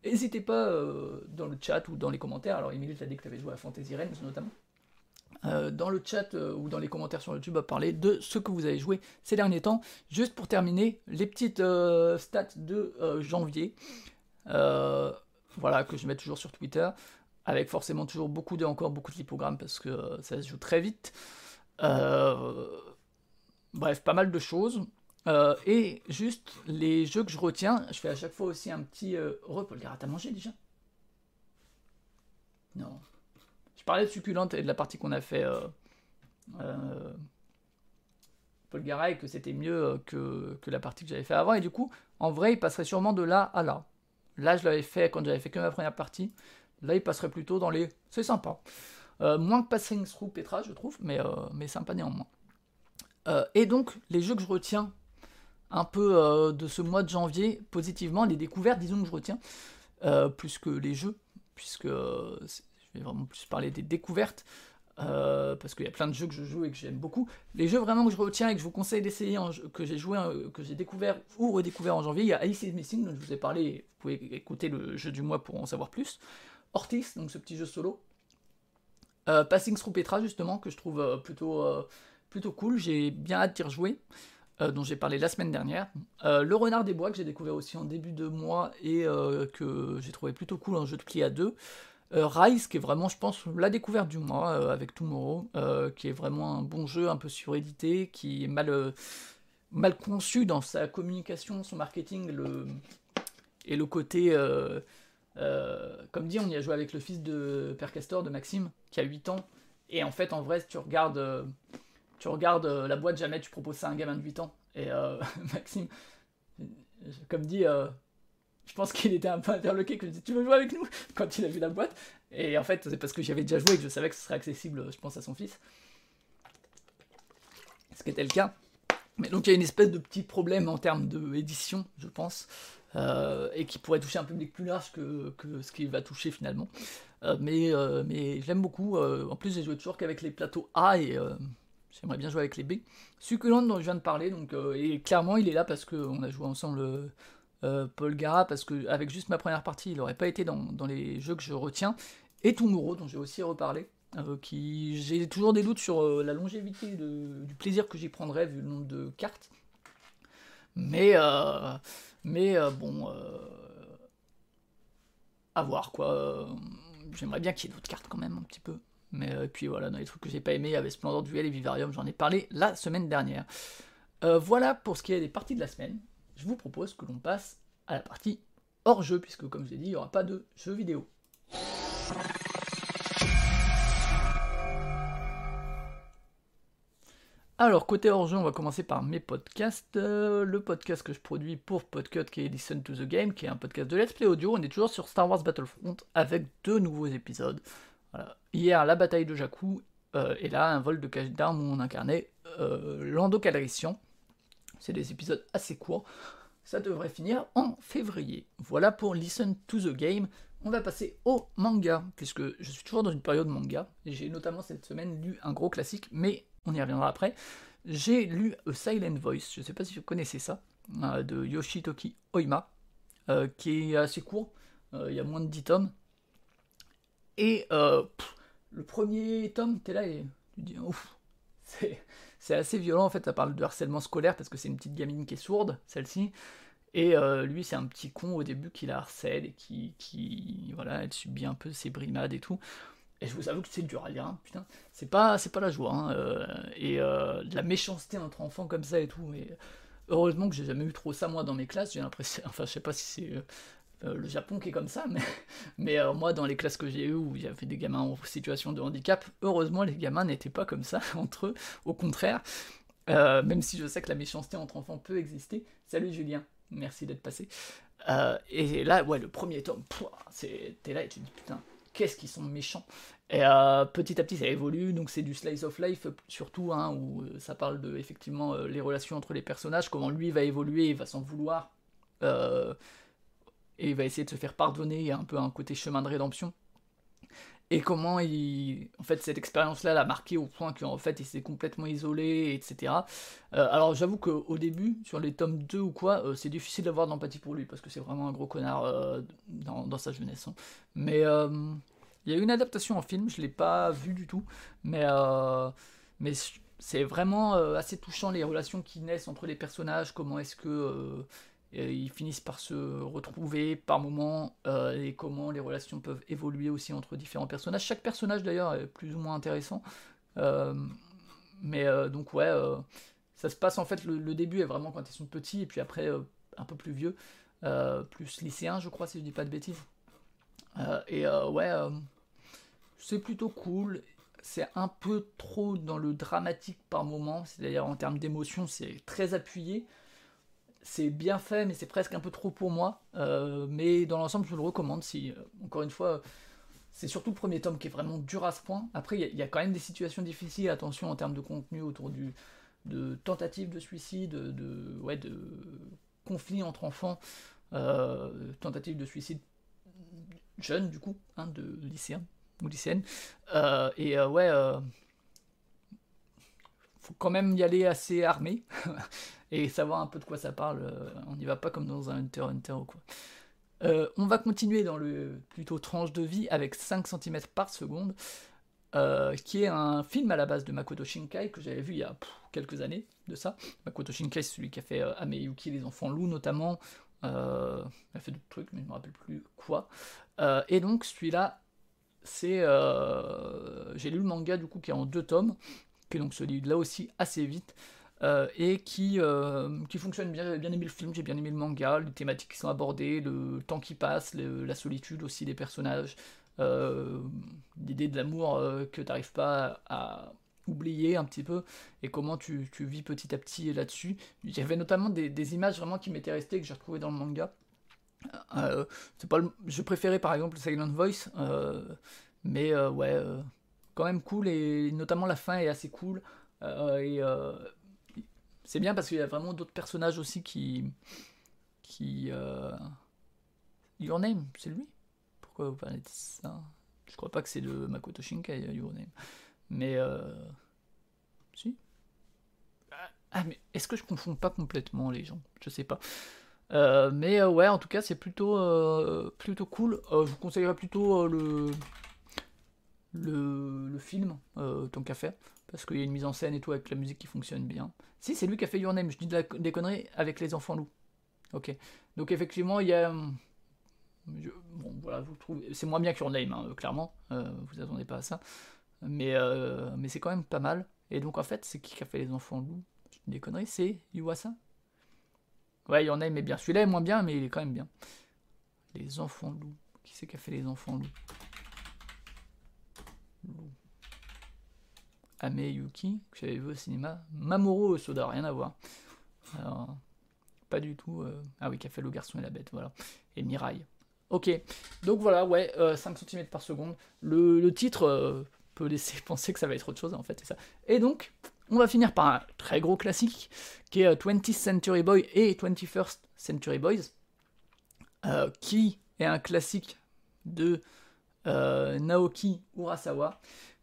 N'hésitez pas euh, dans le chat ou dans les commentaires. Alors, Emile t'a dit que tu avais joué à Fantasy Realms notamment. Euh, dans le chat ou dans les commentaires sur YouTube à parler de ce que vous avez joué ces derniers temps. Juste pour terminer, les petites stats de janvier, voilà, que je mets toujours sur Twitter, avec forcément toujours beaucoup de, encore beaucoup de lipogrammes parce que ça se joue très vite. bref, pas mal de choses. et juste les jeux que je retiens, je fais à chaque fois aussi un petit repas. Le t'as mangé déjà? Non parlais de succulente et de la partie qu'on a fait euh, euh, Paul Garay, que c'était mieux euh, que, que, la partie que j'avais fait avant. Et du coup, en vrai, il passerait sûrement de là à là. Là, je l'avais fait quand j'avais fait que ma première partie. Là, il passerait plutôt dans les. C'est sympa. moins que Passing Through Petra, je trouve, mais, mais sympa néanmoins. et donc, les jeux que je retiens un peu de ce mois de janvier, positivement, les découvertes, disons que je retiens, plus que les jeux, puisque je vais vraiment plus parler des découvertes, euh, parce qu'il y a plein de jeux que je joue et que j'aime beaucoup. Les jeux vraiment que je retiens et que je vous conseille d'essayer, que j'ai joué, euh, que j'ai découvert ou redécouvert en janvier, il y a Alice is Missing, dont je vous ai parlé, vous pouvez écouter le jeu du mois pour en savoir plus. Ortiz, donc ce petit jeu solo. Euh, Passing Through Petra, justement, que je trouve plutôt, plutôt cool, j'ai bien hâte d'y rejouer. dont j'ai parlé la semaine dernière. le Renard des Bois, que j'ai découvert aussi en début de mois et que j'ai trouvé plutôt cool en jeu de pli à deux. Euh, Rise, qui est vraiment, je pense, la découverte du mois euh, avec Tomorrow, euh, qui est vraiment un bon jeu, un peu surédité, qui est mal, conçu dans sa communication, son marketing, et le côté. Comme dit, on y a joué avec le fils de Père Castor, de Maxime, qui a 8 ans. Et en fait, en vrai, si tu regardes, tu regardes la boîte, jamais tu proposes ça à un gamin de 8 ans. Et [laughs] Maxime, comme dit, je pense qu'il était un peu interloqué, que je disais, tu veux jouer avec nous? Quand il a vu la boîte. Et en fait, c'est parce que j'y avais déjà joué et que je savais que ce serait accessible, je pense, à son fils. Ce qui était le cas. Mais donc il y a une espèce de petit problème en termes d'édition, je pense, euh, et qui pourrait toucher un public plus large que, ce qu'il va toucher finalement. Euh, mais euh, mais j'aime beaucoup. en plus, j'ai joué toujours qu'avec les plateaux A et j'aimerais bien jouer avec les B. Succulent dont je viens de parler, donc, et clairement, il est là parce qu'on a joué ensemble euh, Paul Gara, parce que avec juste ma première partie, il n'aurait pas été dans, les jeux que je retiens, et Tomorrow, dont j'ai aussi reparlé, euh, qui j'ai toujours des doutes sur euh, la longévité du plaisir que j'y prendrais vu le nombre de cartes. Mais, mais bon, à voir quoi. J'aimerais bien qu'il y ait d'autres cartes quand même, un petit peu. Mais puis voilà, dans les trucs que j'ai pas aimé, il y avait Splendor Duel et Vivarium, j'en ai parlé la semaine dernière. voilà pour ce qui est des parties de la semaine je vous propose que l'on passe à la partie hors jeu, puisque comme je l'ai dit, il n'y aura pas de jeu vidéo. Alors, côté hors jeu, on va commencer par mes podcasts. Euh, le podcast que je produis pour Podcut, qui est Listen to the Game, qui est un podcast de Let's Play Audio. On est toujours sur Star Wars Battlefront avec deux nouveaux épisodes. Hier, la bataille de Jakku, euh, et là, un vol de cache d'armes où on incarnait euh. C'est des épisodes assez courts. Ça devrait finir en février. Voilà pour Listen to the Game. On va passer au manga, puisque je suis toujours dans une période manga. J'ai notamment cette semaine lu un gros classique, mais on y reviendra après. J'ai lu A Silent Voice, je ne sais pas si vous connaissez ça, de Yoshitoki Oima, qui est assez court, il y a moins de 10 tomes. Et le premier tome, t'es là et tu dis ouf, [laughs] c'est assez violent en fait, ça parle de harcèlement scolaire parce que c'est une petite gamine qui est sourde, celle-ci. Et euh, lui, c'est un petit con au début qui la harcèle et qui, qui, voilà, elle subit un peu ses brimades et tout. Et je vous avoue que c'est dur à lire, hein, putain. C'est pas, pas la joie. Hein, euh, et euh, de la méchanceté entre enfants comme ça et tout. Et heureusement que j'ai jamais eu trop ça moi dans mes classes. J'ai l'impression, enfin, je sais pas si c'est le Japon qui est comme ça, mais, [laughs] mais moi, dans les classes que j'ai eues où il y avait des gamins en situation de handicap, heureusement, les gamins n'étaient pas comme ça [laughs] entre eux. Au contraire, même si je sais que la méchanceté entre enfants peut exister. Salut Julien. Merci d'être passé. Euh, et là, ouais, le premier tome, t'es là et tu te dis putain, qu'est-ce qu'ils sont méchants. Et euh, petit à petit, ça évolue, donc c'est du slice of life surtout, hein, où euh, ça parle de effectivement les relations entre les personnages, comment lui va évoluer, il va s'en vouloir, et il va essayer de se faire pardonner, un peu un côté chemin de rédemption et comment il, en fait, cette expérience-là l'a marqué au point qu'en fait, il s'est complètement isolé, etc. Euh, alors, j'avoue qu'au début, sur les tomes 2 ou quoi, euh, c'est difficile d'avoir d'empathie pour lui, parce que c'est vraiment un gros connard euh, dans, sa jeunesse. Hein. Mais il y a une adaptation en film, je l'ai pas vu du tout, mais, mais c'est vraiment assez touchant les relations qui naissent entre les personnages, comment est-ce que ils finissent par se retrouver par moments euh, et comment les relations peuvent évoluer aussi entre différents personnages. Chaque personnage d'ailleurs est plus ou moins intéressant. Euh, mais euh, donc ouais, ça se passe en fait, le, début est vraiment quand ils sont petits et puis après un peu plus vieux, plus lycéens je crois si je dis pas de bêtises. et ouais, c'est plutôt cool. C'est un peu trop dans le dramatique par moment, c'est-à-dire en termes d'émotion c'est très appuyé c'est bien fait, mais c'est presque un peu trop pour moi. Euh, mais dans l'ensemble, je le recommande. Si, euh, encore une fois, c'est surtout le premier tome qui est vraiment dur à ce point. Après, il y, a quand même des situations difficiles, attention en termes de contenu autour du, de tentatives de suicide, de, ouais, de conflits entre enfants, euh, tentatives de suicide jeunes, du coup, hein, de lycéens ou lycéennes. et ouais, faut quand même y aller assez armé. [laughs] et savoir un peu de quoi ça parle. Euh, on n'y va pas comme dans un Hunter Hunter ou quoi. Euh, on va continuer dans le plutôt tranche de vie avec 5 cm par seconde, euh, qui est un film à la base de Makoto Shinkai que j'avais vu il y a quelques années de ça. Makoto Shinkai, c'est celui qui a fait Ameyuki, les enfants loups notamment. il a fait d'autres trucs, mais je ne me rappelle plus quoi. et donc celui-là, c'est. J'ai lu le manga du coup qui est en deux tomes, qui donc celui là aussi assez vite. Euh, et qui, euh, qui fonctionne bien. J'ai bien aimé le film, j'ai bien aimé le manga, les thématiques qui sont abordées, le temps qui passe, la solitude aussi des personnages, euh, l'idée de l'amour que tu n'arrives pas à, oublier un petit peu et comment tu, tu vis petit à petit là-dessus. J'avais notamment des, des, images vraiment qui m'étaient restées que j'ai retrouvées dans le manga. C'est pas je préférais par exemple Silent Voice, mais ouais, quand même cool et notamment la fin est assez cool. et c'est bien parce qu'il y a vraiment d'autres personnages aussi qui. qui. Euh... Your Name, c'est lui? Pourquoi vous parlez de ça? Je crois pas que c'est le Makoto Shinkai, euh, Your Name. Mais. Euh... Si Ah, mais est-ce que je confonds pas complètement les gens? Je sais pas. Euh, mais ouais, en tout cas, c'est plutôt, plutôt cool. je vous conseillerais plutôt le, le, film, tant qu'à faire parce qu'il y a une mise en scène et tout avec la musique qui fonctionne bien. Si, c'est lui qui a fait Your Name, je dis des conneries avec les enfants loups. Ok. Donc effectivement, il y a... bon, voilà, vous trouvez... C'est moins bien que Your Name, hein, clairement. Euh, vous attendez pas à ça. Mais, euh, mais c'est quand même pas mal. Et donc en fait, c'est qui qui a fait les enfants loups? Je dis des conneries, c'est Yuasa Ouais, Your Name est bien. Celui-là est moins bien, mais il est quand même bien. Les enfants loups. Qui c'est qui a fait les enfants loups Loups. Ame Yuki, que j'avais vu au cinéma. Mamoru Soda, rien à voir. Alors, pas du tout. Euh, ah oui, qui a fait Le Garçon et la Bête, voilà. Et Mirai. Ok, donc voilà, ouais, 5 euh, cm par seconde. Le, titre euh, peut laisser [laughs] penser que ça va être autre chose, en fait, c'est ça. Et donc, on va finir par un très gros classique, qui est 20th Century Boy et 21st Century Boys, qui est un classique de Naoki Urasawa,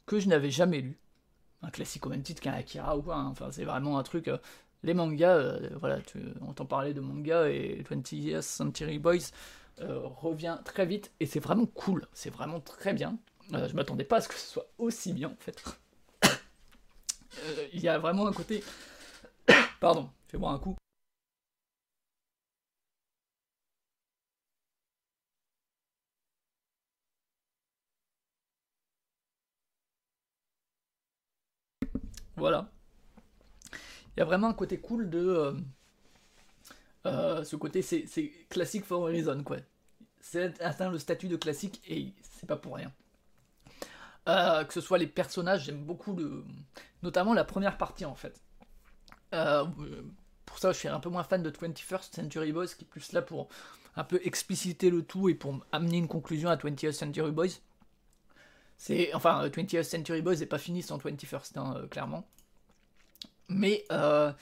que je n'avais jamais lu. un classique au même titre qu'un Akira ou quoi. Hein. Enfin, c'est vraiment un truc. les mangas, voilà, tu entends parler de manga et 20th Century Boys revient très vite et c'est vraiment cool. C'est vraiment très bien. je m'attendais pas à ce que ce soit aussi bien en fait. Il y a vraiment un côté. [coughs] Pardon, fais-moi un coup. Voilà. Il y a vraiment un côté cool de. Euh, euh, ce côté, c'est classique for reason, quoi. C'est atteint le statut de classique et c'est pas pour rien. Euh, que ce soit les personnages, j'aime beaucoup le. Notamment la première partie en fait. pour ça, je suis un peu moins fan de 21st Century Boys, qui est plus là pour un peu expliciter le tout et pour amener une conclusion à 20th Century Boys. Enfin, 20th Century Boys n'est pas fini sans 21st, hein, euh, clairement. Mais, euh,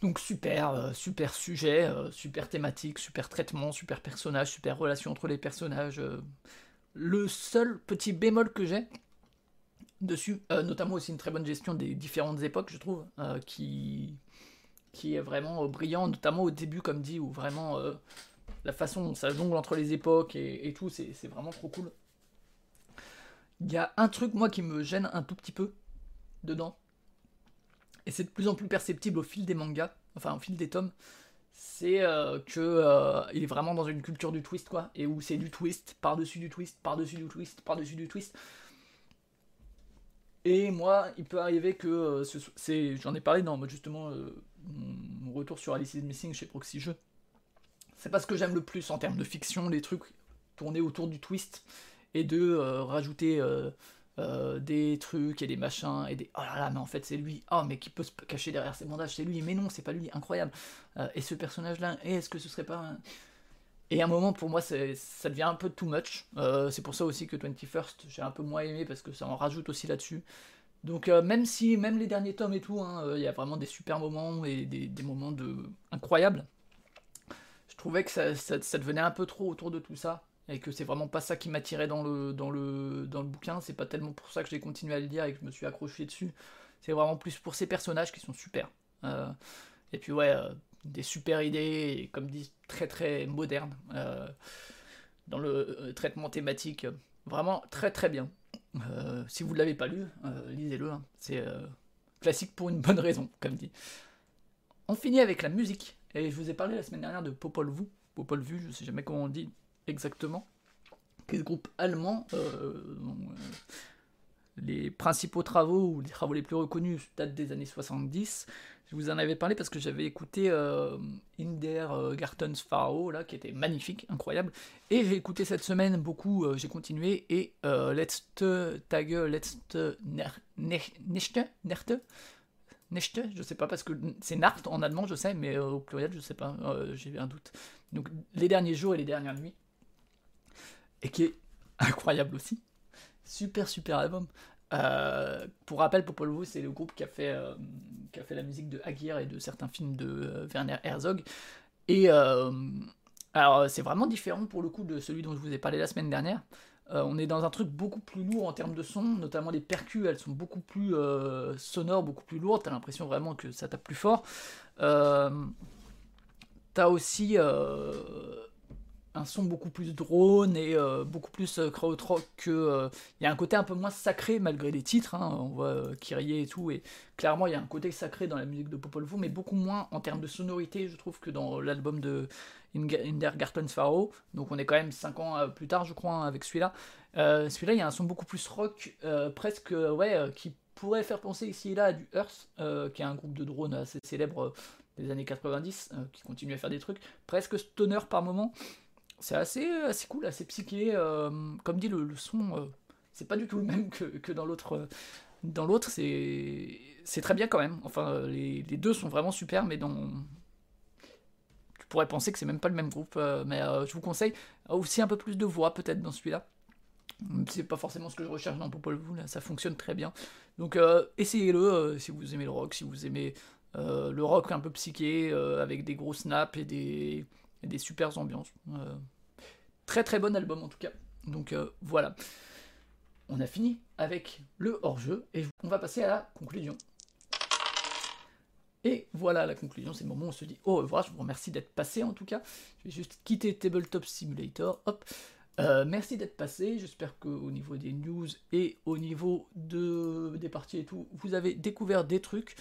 donc super, euh, super sujet, super thématique, super traitement, super personnage, super relation entre les personnages. Le seul petit bémol que j'ai dessus, notamment aussi une très bonne gestion des différentes époques, je trouve, qui, qui est vraiment brillant, notamment au début, comme dit, où vraiment la façon dont ça jongle entre les époques et tout, c'est vraiment trop cool. Il y a un truc, moi, qui me gêne un tout petit peu dedans. Et c'est de plus en plus perceptible au fil des mangas, enfin au fil des tomes. C'est euh, que euh, il est vraiment dans une culture du twist, quoi. Et où c'est du twist, par-dessus du twist, par-dessus du twist, par-dessus du twist. Et moi, il peut arriver que euh, c'est, j'en ai parlé dans justement mon retour sur Alice is Missing chez Proxy Jeux. C'est pas ce que j'aime le plus en termes de fiction, les trucs tournés autour du twist et de euh, rajouter euh, euh, des trucs et des machins et des oh là là mais en fait c'est lui. Oh mais qui peut se cacher derrière ses bandages c'est lui. Mais non c'est pas lui. Incroyable. Et ce personnage là est-ce que ce serait pas et à un moment pour moi ça devient un peu too much. C'est pour ça aussi que 21st j'ai un peu moins aimé parce que ça en rajoute aussi là-dessus. Donc même si même les derniers tomes et tout hein, il y a vraiment des super moments et des, moments de incroyables je trouvais que ça, ça, devenait un peu trop autour de tout ça et que c'est vraiment pas ça qui m'attirait dans le, dans, le, dans le bouquin, c'est pas tellement pour ça que j'ai continué à le lire et que je me suis accroché dessus, c'est vraiment plus pour ces personnages qui sont super. Euh, et puis ouais, euh, des super idées, comme dit, très très modernes, euh, dans le traitement thématique, vraiment très très bien. si vous ne l'avez pas lu, lisez-le, hein. c'est classique pour une bonne raison, comme dit. On finit avec la musique, et je vous ai parlé la semaine dernière de Popol Vuh, Popol Vuh, je sais jamais comment on dit exactement, qui est ce groupe allemand. Euh, euh, les principaux travaux, ou les travaux les plus reconnus, datent des années 70. Je vous en avais parlé parce que j'avais écouté euh, In der Gartens Pharaoh, là, qui était magnifique, incroyable. Et j'ai écouté cette semaine beaucoup, j'ai continué, et Let's Tage, Let's Nechte, Nerte, Nechte, je sais pas, parce que c'est Nart en allemand, je sais, mais au pluriel, je sais pas, j'ai un doute. Donc, les derniers jours et les dernières nuits et qui est incroyable aussi. Super, super album. Euh, pour rappel, Popol c'est le groupe qui a, fait, euh, qui a fait la musique de Aguirre et de certains films de euh, Werner Herzog. Et alors, c'est vraiment différent pour le coup de celui dont je vous ai parlé la semaine dernière. on est dans un truc beaucoup plus lourd en termes de son, notamment les percus, elles sont beaucoup plus sonores, beaucoup plus lourdes. T'as l'impression vraiment que ça tape plus fort. T'as aussi un son beaucoup plus drone et euh, beaucoup plus euh, krautrock que euh, il y a un côté un peu moins sacré malgré les titres hein, on voit Kyrie et tout et clairement il y a un côté sacré dans la musique de Popol Vuh mais beaucoup moins en termes de sonorité je trouve que dans l'album de Indergarten Pharaoh. Donc on est quand même 5 ans plus tard je crois hein, avec celui-là. Celui-là il y a un son beaucoup plus rock presque ouais qui pourrait faire penser ici et là à du Earth qui est un groupe de drones assez célèbre des années 90 qui continue à faire des trucs presque stoner par moment c'est assez, assez cool, assez psyché. Euh, comme dit le, son, euh, c'est pas du tout le même que, dans l'autre. Euh, dans l'autre, c'est, c'est très bien quand même. Enfin, les, deux sont vraiment super, mais dans. Tu pourrais penser que c'est même pas le même groupe, mais je vous conseille aussi un peu plus de voix peut-être dans celui-là. C'est pas forcément ce que je recherche dans Popol Vuh, là, ça fonctionne très bien. Donc essayez-le si vous aimez le rock, si vous aimez le rock un peu psyché, avec des gros snaps et des, des super ambiances. Euh, très très bon album en tout cas. Donc euh, voilà. on a fini avec le hors-jeu et on va passer à la conclusion. Et voilà la conclusion, c'est le moment où on se dit au revoir, je vous remercie d'être passé en tout cas. Je vais juste quitter Tabletop Simulator, hop. Euh, merci d'être passé, j'espère qu'au niveau des news et au niveau de, des parties et tout, vous avez découvert des trucs.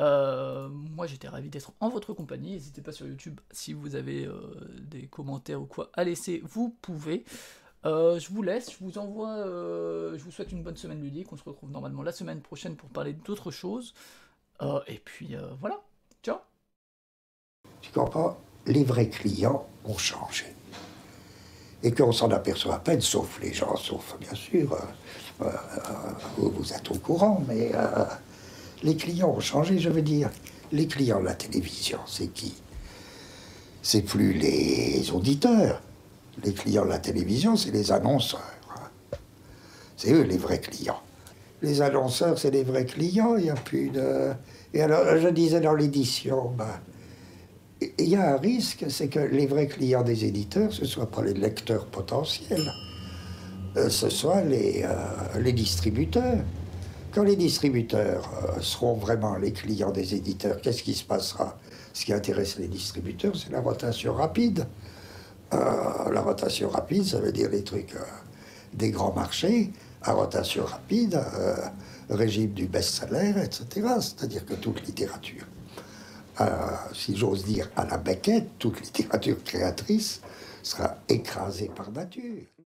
Euh, moi j'étais ravi d'être en votre compagnie, n'hésitez pas sur YouTube si vous avez euh, des commentaires ou quoi à laisser, vous pouvez. je vous laisse, je vous envoie, je vous souhaite une bonne semaine ludique, on se retrouve normalement la semaine prochaine pour parler d'autres choses. Euh, et puis euh, voilà, ciao. Tu comprends? Les vrais clients ont changé. Et qu'on s'en aperçoit à peine, sauf les gens, sauf bien sûr, euh, vous, êtes au courant, mais les clients ont changé, je veux dire. Les clients de la télévision, c'est qui? C'est plus les auditeurs. Les clients de la télévision, c'est les annonceurs. C'est eux les vrais clients les annonceurs, c'est les vrais clients, il n'y a plus de... Et alors, je disais dans l'édition, ben, il y a un risque, c'est que les vrais clients des éditeurs, ce ne soient pas les lecteurs potentiels, euh, ce soient euh, les distributeurs. Quand les distributeurs euh, seront vraiment les clients des éditeurs, qu'est-ce qui se passera? Ce qui intéresse les distributeurs, c'est la rotation rapide. la rotation rapide, ça veut dire les trucs des grands marchés à rotation rapide, euh, régime du best-seller, etc. C'est-à-dire que toute littérature, euh, si j'ose dire à la Beckett, toute littérature créatrice sera écrasée par nature.